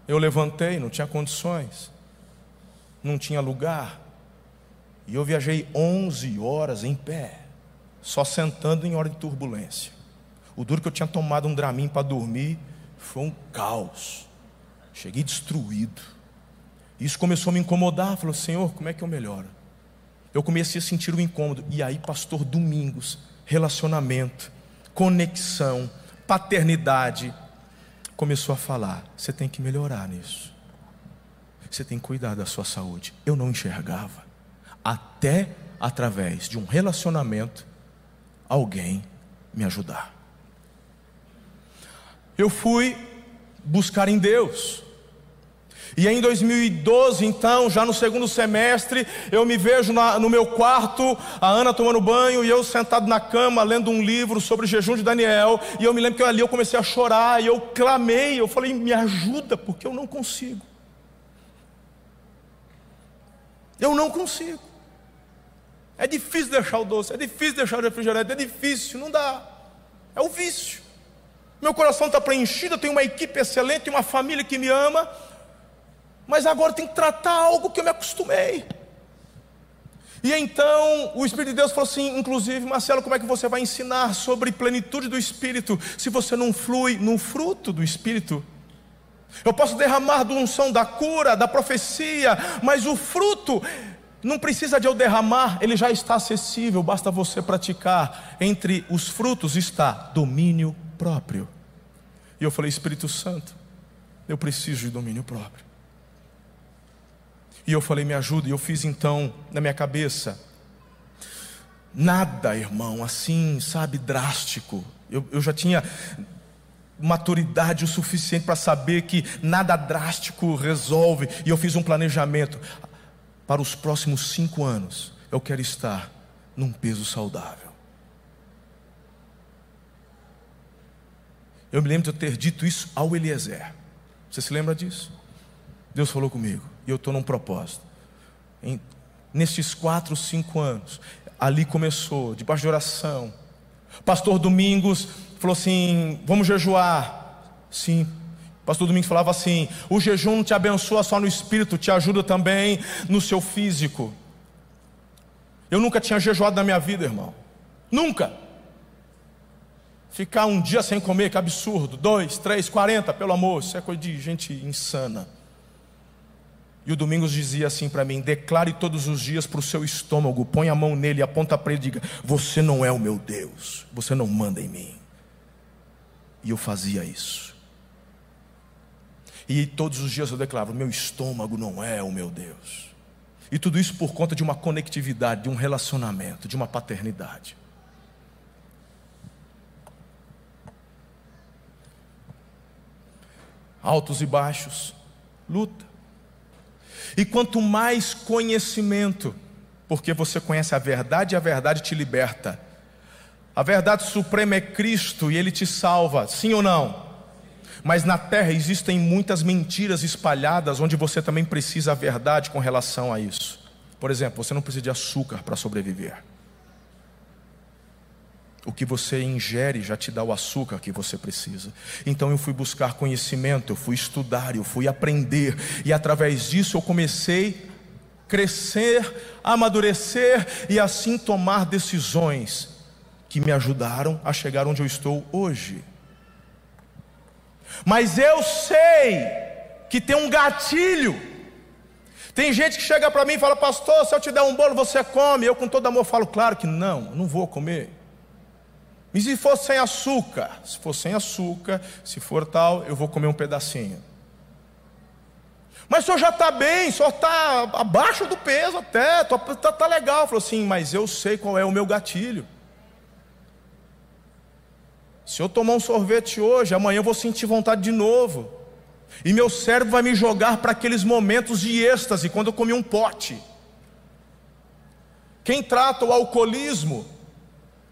Eu levantei, não tinha condições, não tinha lugar. E eu viajei 11 horas em pé, só sentando em hora de turbulência. O duro que eu tinha tomado um dramin para dormir foi um caos. Cheguei destruído. Isso começou a me incomodar. Falou, Senhor, como é que eu melhoro? Eu comecei a sentir o incômodo. E aí, pastor Domingos, relacionamento, conexão, paternidade, começou a falar: você tem que melhorar nisso. Você tem que cuidar da sua saúde. Eu não enxergava. Até através de um relacionamento, alguém me ajudar. Eu fui buscar em Deus. E em 2012, então, já no segundo semestre, eu me vejo na, no meu quarto, a Ana tomando banho e eu sentado na cama lendo um livro sobre o jejum de Daniel. E eu me lembro que ali eu comecei a chorar e eu clamei, eu falei: me ajuda, porque eu não consigo. Eu não consigo. É difícil deixar o doce, é difícil deixar o refrigerante, é difícil, não dá. É o vício. Meu coração está preenchido, eu tenho uma equipe excelente, uma família que me ama mas agora tem que tratar algo que eu me acostumei. E então o Espírito de Deus falou assim: inclusive, Marcelo, como é que você vai ensinar sobre plenitude do Espírito se você não flui no fruto do Espírito? Eu posso derramar do unção da cura, da profecia, mas o fruto não precisa de eu derramar, ele já está acessível, basta você praticar. Entre os frutos está domínio próprio. E eu falei: Espírito Santo, eu preciso de domínio próprio. E eu falei, me ajuda. E eu fiz então na minha cabeça. Nada, irmão, assim, sabe, drástico. Eu, eu já tinha maturidade o suficiente para saber que nada drástico resolve. E eu fiz um planejamento. Para os próximos cinco anos, eu quero estar num peso saudável. Eu me lembro de eu ter dito isso ao Eliezer. Você se lembra disso? Deus falou comigo e eu estou num propósito. Em, nesses quatro, cinco anos, ali começou, debaixo de oração. Pastor Domingos falou assim: vamos jejuar. Sim. Pastor Domingos falava assim: o jejum não te abençoa só no espírito, te ajuda também no seu físico. Eu nunca tinha jejuado na minha vida, irmão. Nunca. Ficar um dia sem comer, que absurdo. Dois, três, quarenta, pelo amor, isso é coisa de gente insana. E o Domingos dizia assim para mim: declare todos os dias para o seu estômago, põe a mão nele, aponta para ele e diga: Você não é o meu Deus, você não manda em mim. E eu fazia isso. E todos os dias eu declarava: Meu estômago não é o meu Deus. E tudo isso por conta de uma conectividade, de um relacionamento, de uma paternidade. Altos e baixos, luta. E quanto mais conhecimento, porque você conhece a verdade e a verdade te liberta. A verdade suprema é Cristo e Ele te salva, sim ou não? Mas na terra existem muitas mentiras espalhadas, onde você também precisa a verdade com relação a isso. Por exemplo, você não precisa de açúcar para sobreviver. O que você ingere já te dá o açúcar que você precisa. Então eu fui buscar conhecimento, eu fui estudar, eu fui aprender, e através disso eu comecei a crescer, amadurecer e assim tomar decisões que me ajudaram a chegar onde eu estou hoje. Mas eu sei que tem um gatilho. Tem gente que chega para mim e fala, pastor, se eu te der um bolo, você come. Eu, com todo amor, falo, claro que não, não vou comer. E se for sem açúcar? Se for sem açúcar, se for tal, eu vou comer um pedacinho. Mas o senhor já está bem, o senhor está abaixo do peso até, está tá legal. Falou assim, mas eu sei qual é o meu gatilho. Se eu tomar um sorvete hoje, amanhã eu vou sentir vontade de novo. E meu cérebro vai me jogar para aqueles momentos de êxtase, quando eu comi um pote. Quem trata o alcoolismo,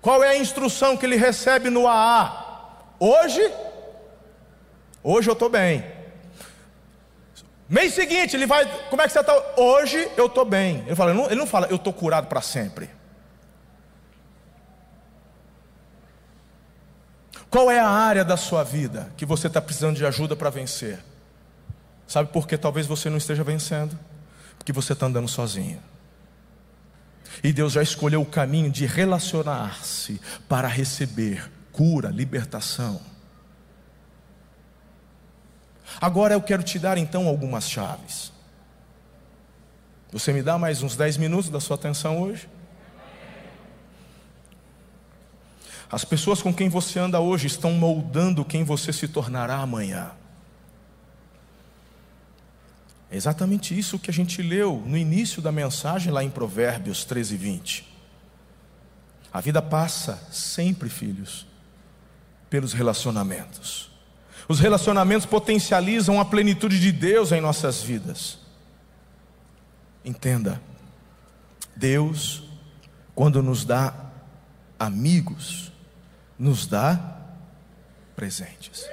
qual é a instrução que ele recebe no AA? Hoje, hoje eu estou bem. Mês seguinte, ele vai, como é que você está? Hoje eu estou bem. Ele, fala, ele, não, fala, eu estou curado para sempre. Qual é a área da sua vida que você está precisando de ajuda para vencer? Sabe por que talvez você não esteja vencendo? Porque você está andando sozinho. E Deus já escolheu o caminho de relacionar-se para receber cura, libertação. Agora eu quero te dar então algumas chaves. Você me dá mais uns 10 minutos da sua atenção hoje? As pessoas com quem você anda hoje estão moldando quem você se tornará amanhã. É exatamente isso que a gente leu no início da mensagem lá em Provérbios 13, 20. A vida passa sempre, filhos, pelos relacionamentos. Os relacionamentos potencializam a plenitude de Deus em nossas vidas. Entenda, Deus, quando nos dá amigos, nos dá presentes.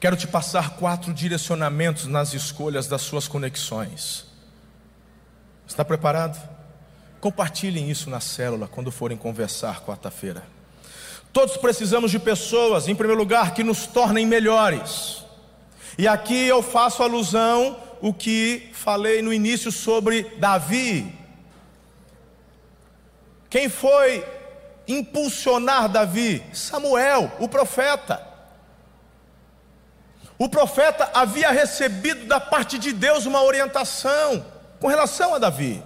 Quero te passar quatro direcionamentos nas escolhas das suas conexões. Está preparado? Compartilhem isso na célula quando forem conversar quarta-feira. Todos precisamos de pessoas, em primeiro lugar, que nos tornem melhores. E aqui eu faço alusão o que falei no início sobre Davi. Quem foi impulsionar Davi? Samuel, o profeta. O profeta havia recebido da parte de Deus uma orientação com relação a Davi.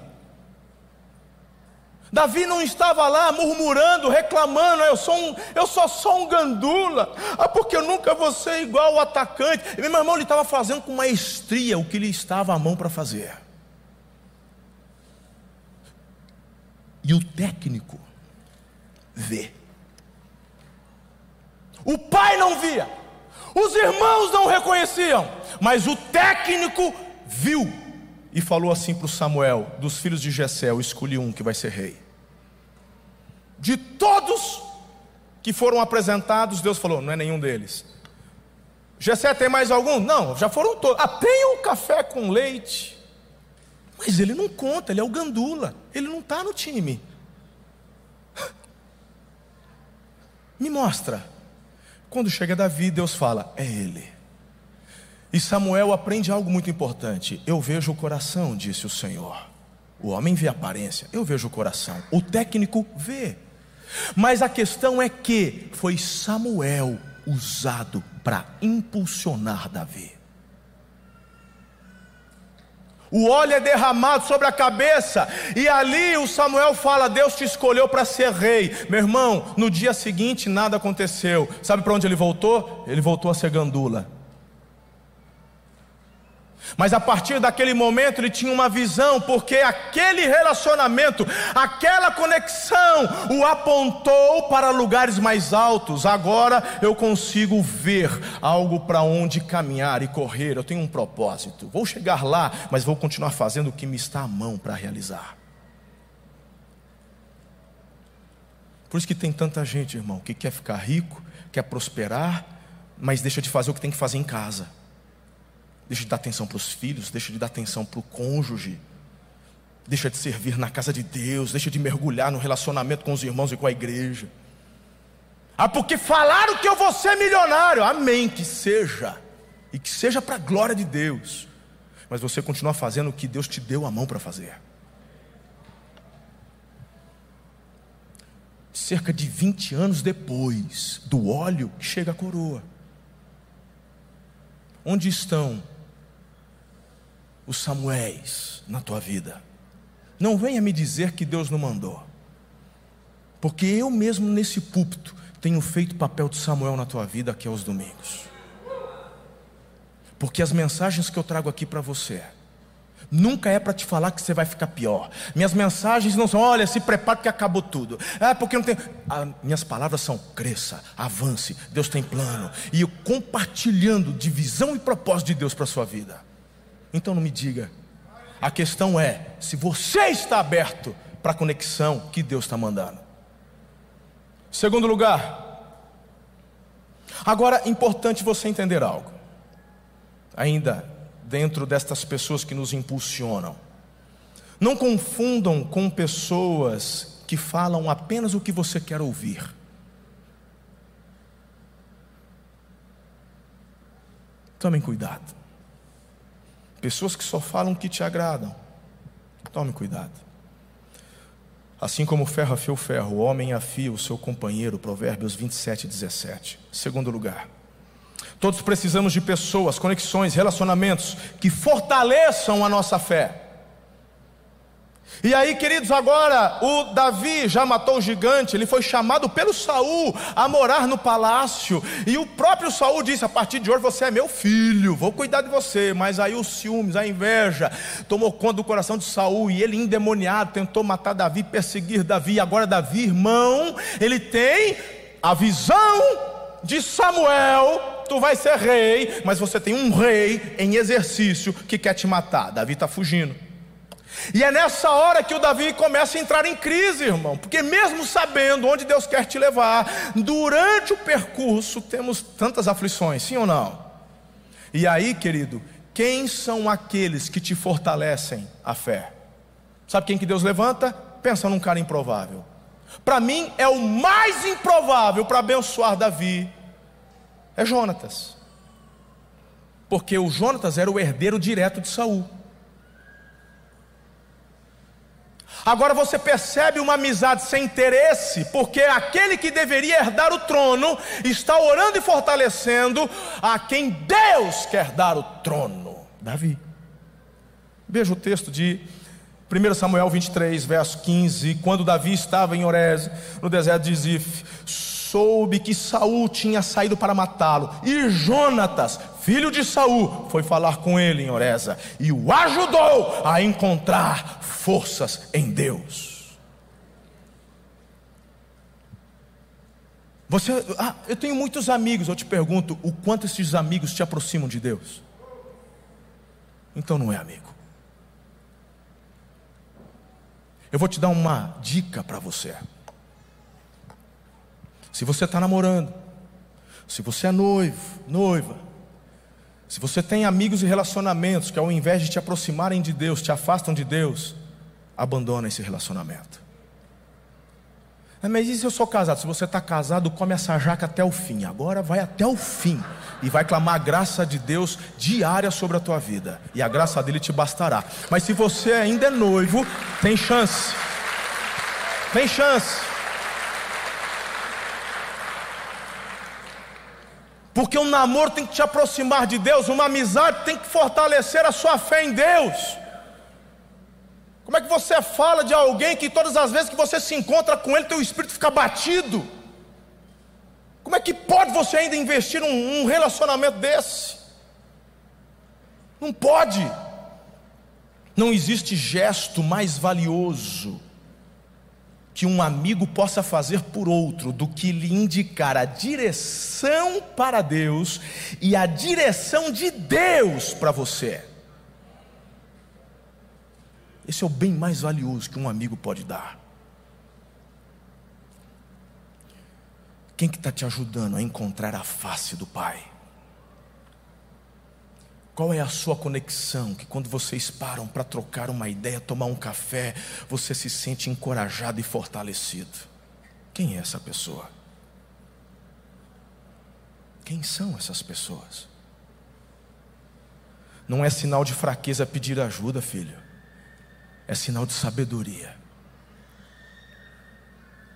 Davi não estava lá murmurando, reclamando, eu, sou um, eu só um gandula, ah, porque eu nunca vou ser igual o atacante. E meu irmão, ele estava fazendo com maestria o que lhe estava à mão para fazer. E o técnico vê. O pai não via. Os irmãos não reconheciam, mas o técnico viu e falou assim para o Samuel: dos filhos de Jessé, eu escolhi um que vai ser rei. De todos que foram apresentados, Deus falou: não é nenhum deles. Jessé tem mais algum? Não, já foram todos. Ah, tem um café com leite. Mas ele não conta, ele é o gandula. Ele não está no time. Me mostra. Quando chega Davi, Deus fala: é ele. E Samuel aprende algo muito importante. Eu vejo o coração, disse o Senhor. O homem vê a aparência, eu vejo o coração. O técnico vê. Mas a questão é que foi Samuel usado para impulsionar Davi. O óleo é derramado sobre a cabeça, e ali o Samuel fala: Deus te escolheu para ser rei. Meu irmão, no dia seguinte nada aconteceu. Sabe para onde ele voltou? Ele voltou a ser gandula. Mas a partir daquele momento ele tinha uma visão, porque aquele relacionamento, aquela conexão, o apontou para lugares mais altos. Agora eu consigo ver algo para onde caminhar e correr. Eu tenho um propósito. Vou chegar lá, mas vou continuar fazendo o que me está à mão para realizar. Por isso que tem tanta gente, irmão, que quer ficar rico, quer prosperar, mas deixa de fazer o que tem que fazer em casa deixa de dar atenção para os filhos, deixa de dar atenção para o cônjuge, deixa de servir na casa de Deus, deixa de mergulhar no relacionamento com os irmãos e com a igreja. Ah, porque falaram que eu vou ser milionário. Amém, que seja. E que seja para a glória de Deus. Mas você continua fazendo o que Deus te deu a mão para fazer. Cerca de 20 anos depois do óleo, chega a coroa. Onde estão os Samuéis na tua vida? Não venha me dizer que Deus não mandou. Porque eu mesmo nesse púlpito tenho feito papel de Samuel na tua vida aqui aos domingos. Porque as mensagens que eu trago aqui para você nunca é para te falar que você vai ficar pior. Minhas mensagens não são, olha, se prepare que acabou tudo. É porque não tem. Ah, minhas palavras são cresça, avance, Deus tem plano. E eu compartilhando de visão e propósito de Deus para a sua vida. Então não me diga. A questão é se você está aberto para a conexão que Deus está mandando. Segundo lugar, agora é importante você entender algo, ainda dentro destas pessoas que nos impulsionam. Não confundam com pessoas que falam apenas o que você quer ouvir. Tomem cuidado. Pessoas que só falam o que te agradam. Tome cuidado. Assim como o ferro afia o ferro, o homem afia o seu companheiro, Provérbios 27, 17. Segundo lugar, todos precisamos de pessoas, conexões, relacionamentos que fortaleçam a nossa fé. E aí, queridos, agora o Davi já matou o gigante, ele foi chamado pelo Saul a morar no palácio. E o próprio Saul disse: "A partir de hoje você é meu filho, vou cuidar de você". Mas aí os ciúmes, a inveja tomou conta do coração de Saul e ele endemoniado tentou matar Davi, perseguir Davi. Agora Davi, irmão, ele tem a visão de Samuel, tu vai ser rei, mas você tem um rei em exercício que quer te matar. Davi está fugindo. E é nessa hora que o Davi começa a entrar em crise, irmão, porque mesmo sabendo onde Deus quer te levar, durante o percurso temos tantas aflições, sim ou não? E aí, querido, quem são aqueles que te fortalecem a fé? Sabe quem que Deus levanta? Pensa num cara improvável. Para mim é o mais improvável para abençoar Davi. É Jonatas. Porque o Jonatas era o herdeiro direto de Saul. Agora você percebe uma amizade sem interesse, porque aquele que deveria herdar o trono está orando e fortalecendo a quem Deus quer dar o trono. Davi. Veja o texto de 1 Samuel 23, verso 15. Quando Davi estava em Orez, no deserto de Zif, soube que Saul tinha saído para matá-lo, e Jonatas, filho de Saul, foi falar com ele em Oreza e o ajudou a encontrar forças em Deus. Você, ah, eu tenho muitos amigos, eu te pergunto, o quanto esses amigos te aproximam de Deus? Então não é amigo. Eu vou te dar uma dica para você. Se você está namorando, se você é noivo, noiva, se você tem amigos e relacionamentos que ao invés de te aproximarem de Deus, te afastam de Deus, abandona esse relacionamento. Ah, mas e se eu sou casado? Se você está casado, come essa jaca até o fim. Agora vai até o fim. E vai clamar a graça de Deus diária sobre a tua vida. E a graça dele te bastará. Mas se você ainda é noivo, tem chance. Tem chance. Porque um namoro tem que te aproximar de Deus, uma amizade tem que fortalecer a sua fé em Deus. Como é que você fala de alguém que todas as vezes que você se encontra com ele, teu espírito fica batido? Como é que pode você ainda investir num, num relacionamento desse? Não pode. Não existe gesto mais valioso que um amigo possa fazer por outro do que lhe indicar a direção para Deus e a direção de Deus para você. Esse é o bem mais valioso que um amigo pode dar. Quem que está te ajudando a encontrar a face do Pai? Qual é a sua conexão que quando vocês param para trocar uma ideia, tomar um café, você se sente encorajado e fortalecido? Quem é essa pessoa? Quem são essas pessoas? Não é sinal de fraqueza pedir ajuda, filho. É sinal de sabedoria.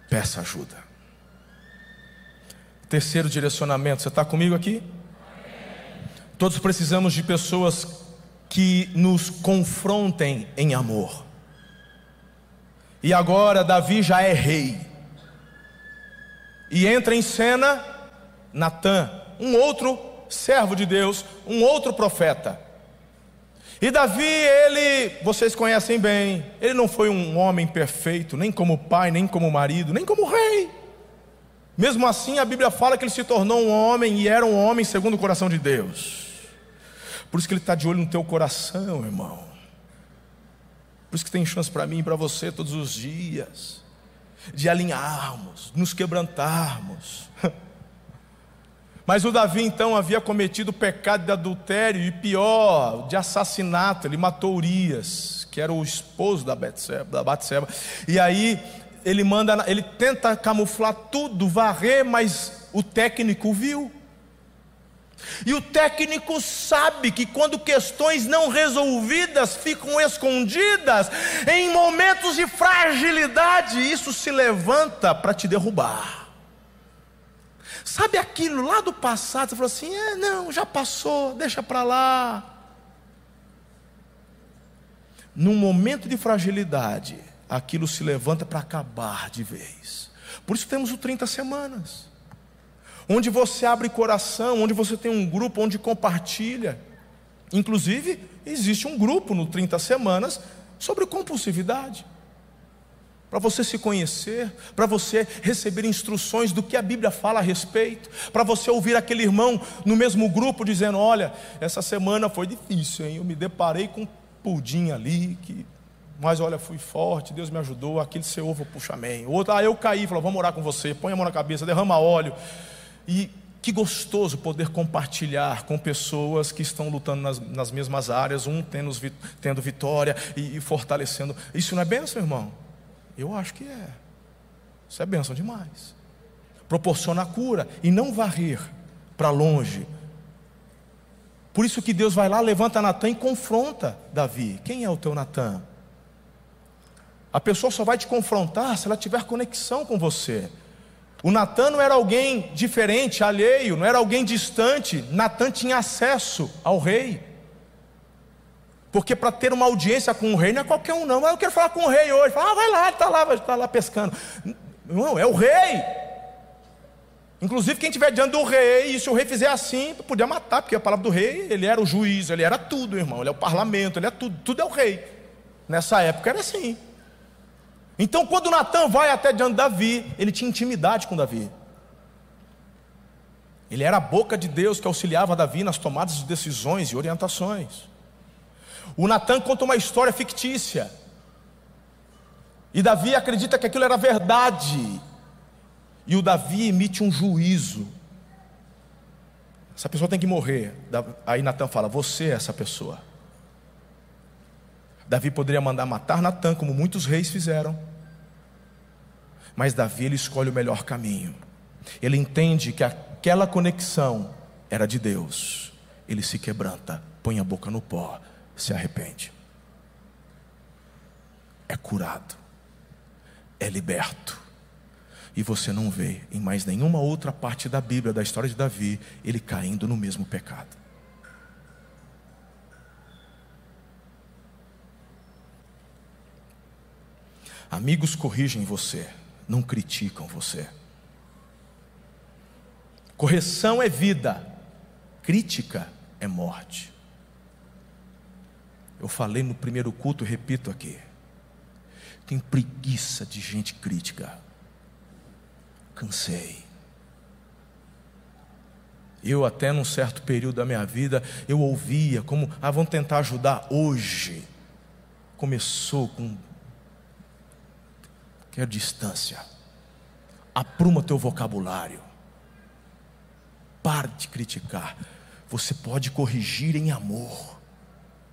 Peça ajuda. Terceiro direcionamento, você está comigo aqui? Todos precisamos de pessoas que nos confrontem em amor. E agora Davi já é rei. E entra em cena Natã, um outro servo de Deus, um outro profeta. E Davi, ele, vocês conhecem bem, ele não foi um homem perfeito, nem como pai, nem como marido, nem como rei. Mesmo assim, a Bíblia fala que ele se tornou um homem e era um homem segundo o coração de Deus. Por isso que ele está de olho no teu coração, irmão. Por isso que tem chance para mim e para você todos os dias, de alinharmos, nos quebrantarmos. Mas o Davi então havia cometido o pecado de adultério e pior, de assassinato. Ele matou Urias, que era o esposo da Batseba, da Batseba. E aí ele manda, ele tenta camuflar tudo, varrer, mas o técnico viu. E o técnico sabe que quando questões não resolvidas ficam escondidas, em momentos de fragilidade, isso se levanta para te derrubar. Sabe aquilo lá do passado? Você falou assim: é, não, já passou, deixa para lá. Num momento de fragilidade, aquilo se levanta para acabar de vez. Por isso temos o 30 semanas, onde você abre coração, onde você tem um grupo onde compartilha. Inclusive, existe um grupo no 30 semanas sobre compulsividade para você se conhecer, para você receber instruções do que a Bíblia fala a respeito, para você ouvir aquele irmão no mesmo grupo dizendo: Olha, essa semana foi difícil, hein? eu me deparei com um pudim ali, que... mas olha, fui forte, Deus me ajudou, aquele seu ovo, puxa amém. O outro, ah, eu caí, falou: Vamos orar com você, põe a mão na cabeça, derrama óleo. E que gostoso poder compartilhar com pessoas que estão lutando nas, nas mesmas áreas, um tendo, tendo vitória e, e fortalecendo. Isso não é bênção, irmão? Eu acho que é. Isso é bênção demais. Proporciona a cura e não varrer para longe. Por isso que Deus vai lá, levanta Natan e confronta Davi. Quem é o teu Natan? A pessoa só vai te confrontar se ela tiver conexão com você. O Natan não era alguém diferente, alheio, não era alguém distante. Natan tinha acesso ao rei. Porque para ter uma audiência com o rei não é qualquer um, não. Mas eu quero falar com o rei hoje. Fala, ah, vai lá, está lá, está lá pescando. Não, é o rei. Inclusive, quem estiver diante do rei, e se o rei fizer assim, podia matar, porque a palavra do rei, ele era o juiz, ele era tudo, irmão. Ele é o parlamento, ele é tudo, tudo é o rei. Nessa época era assim. Então, quando Natan vai até diante de Davi, ele tinha intimidade com Davi. Ele era a boca de Deus que auxiliava Davi nas tomadas de decisões e orientações. O Natan conta uma história fictícia. E Davi acredita que aquilo era verdade. E o Davi emite um juízo. Essa pessoa tem que morrer. Aí Natan fala: Você é essa pessoa. Davi poderia mandar matar Natan, como muitos reis fizeram. Mas Davi ele escolhe o melhor caminho. Ele entende que aquela conexão era de Deus. Ele se quebranta, põe a boca no pó se arrepende. É curado, é liberto. E você não vê em mais nenhuma outra parte da Bíblia, da história de Davi, ele caindo no mesmo pecado. Amigos corrigem você, não criticam você. Correção é vida, crítica é morte. Eu falei no primeiro culto, repito aqui. Tem preguiça de gente crítica. Cansei. Eu até num certo período da minha vida, eu ouvia como, ah, vamos tentar ajudar hoje. Começou com quer distância. Apruma teu vocabulário. Pare de criticar. Você pode corrigir em amor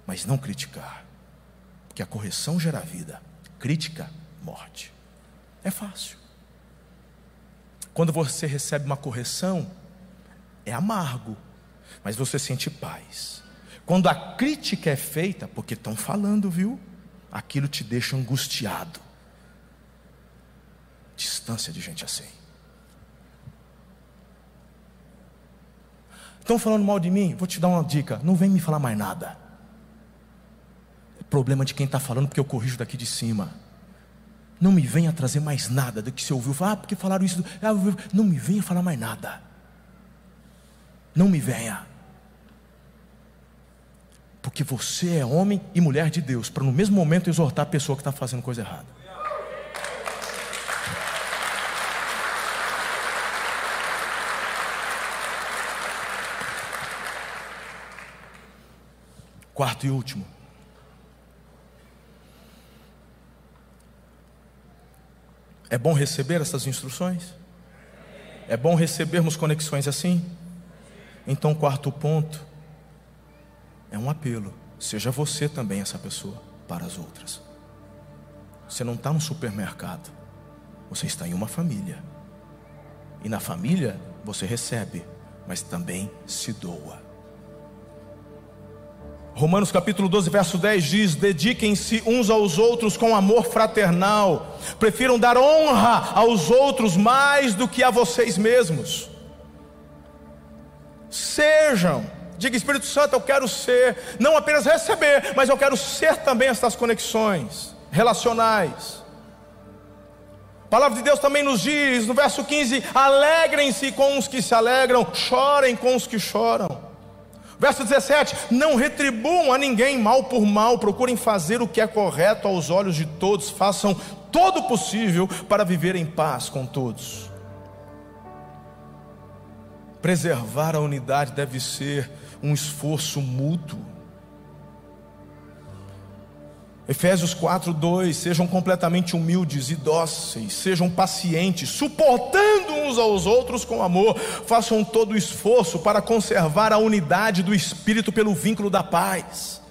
mas não criticar, porque a correção gera vida, crítica, morte. É fácil. Quando você recebe uma correção, é amargo, mas você sente paz. Quando a crítica é feita, porque estão falando, viu? Aquilo te deixa angustiado. Distância de gente assim. Estão falando mal de mim? Vou te dar uma dica: não vem me falar mais nada. Problema de quem está falando, porque eu corrijo daqui de cima. Não me venha trazer mais nada do que você ouviu. Ah, porque falaram isso. Ah, não me venha falar mais nada. Não me venha. Porque você é homem e mulher de Deus, para no mesmo momento exortar a pessoa que está fazendo coisa errada. Quarto e último. É bom receber essas instruções? É bom recebermos conexões assim? Então, quarto ponto é um apelo. Seja você também essa pessoa para as outras. Você não está no supermercado, você está em uma família. E na família você recebe, mas também se doa. Romanos capítulo 12, verso 10 diz: Dediquem-se uns aos outros com amor fraternal, prefiram dar honra aos outros mais do que a vocês mesmos. Sejam, diga Espírito Santo, eu quero ser, não apenas receber, mas eu quero ser também essas conexões relacionais. A palavra de Deus também nos diz, no verso 15: alegrem-se com os que se alegram, chorem com os que choram. Verso 17: Não retribuam a ninguém mal por mal, procurem fazer o que é correto aos olhos de todos, façam todo o possível para viver em paz com todos. Preservar a unidade deve ser um esforço mútuo. Efésios 4, 2: Sejam completamente humildes e dóceis, sejam pacientes, suportando uns aos outros com amor, façam todo o esforço para conservar a unidade do Espírito pelo vínculo da paz.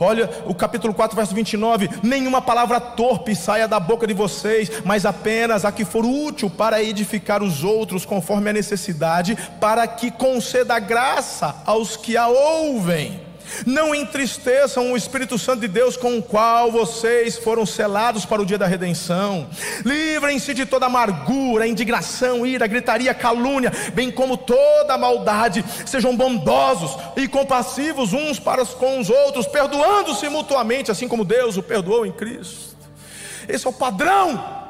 Olha o capítulo 4, verso 29: Nenhuma palavra torpe saia da boca de vocês, mas apenas a que for útil para edificar os outros, conforme a necessidade, para que conceda graça aos que a ouvem. Não entristeçam o Espírito Santo de Deus com o qual vocês foram selados para o dia da redenção. Livrem-se de toda amargura, indignação, ira, gritaria, calúnia, bem como toda maldade. Sejam bondosos e compassivos uns para com os outros, perdoando-se mutuamente, assim como Deus o perdoou em Cristo. Esse é o padrão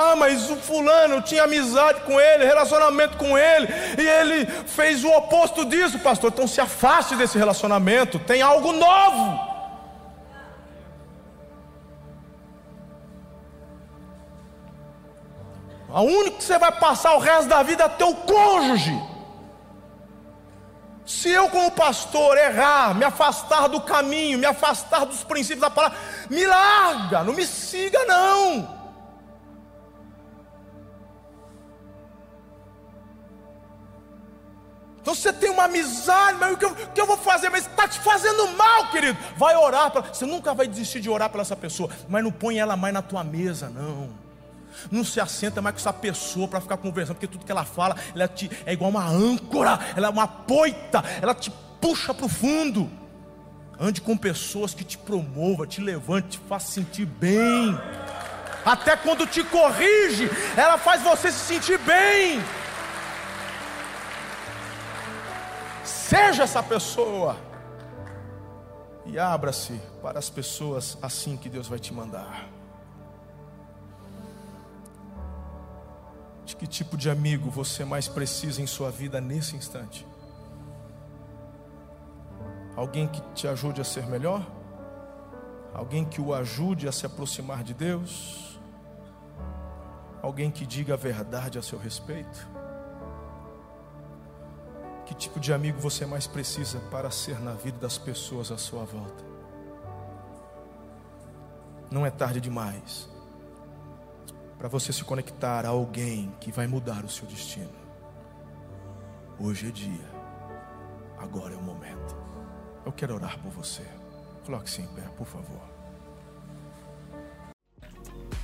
ah, mas o fulano tinha amizade com ele, relacionamento com ele, e ele fez o oposto disso, pastor. Então se afaste desse relacionamento, tem algo novo. A único que você vai passar o resto da vida é teu cônjuge. Se eu, como pastor, errar, me afastar do caminho, me afastar dos princípios da palavra, me larga, não me siga, não. Então você tem uma amizade, mas o que eu, o que eu vou fazer? Mas está te fazendo mal, querido. Vai orar. Pra, você nunca vai desistir de orar pela essa pessoa, mas não põe ela mais na tua mesa, não. Não se assenta mais com essa pessoa para ficar conversando, porque tudo que ela fala ela te, é igual uma âncora, ela é uma poita, ela te puxa para o fundo. Ande com pessoas que te promovam, te levantem, te façam sentir bem. Até quando te corrige, ela faz você se sentir bem. Seja essa pessoa. E abra-se para as pessoas assim que Deus vai te mandar. De que tipo de amigo você mais precisa em sua vida nesse instante? Alguém que te ajude a ser melhor? Alguém que o ajude a se aproximar de Deus? Alguém que diga a verdade a seu respeito? Que tipo de amigo você mais precisa para ser na vida das pessoas à sua volta? Não é tarde demais para você se conectar a alguém que vai mudar o seu destino. Hoje é dia, agora é o momento. Eu quero orar por você. Coloque-se em pé, por favor.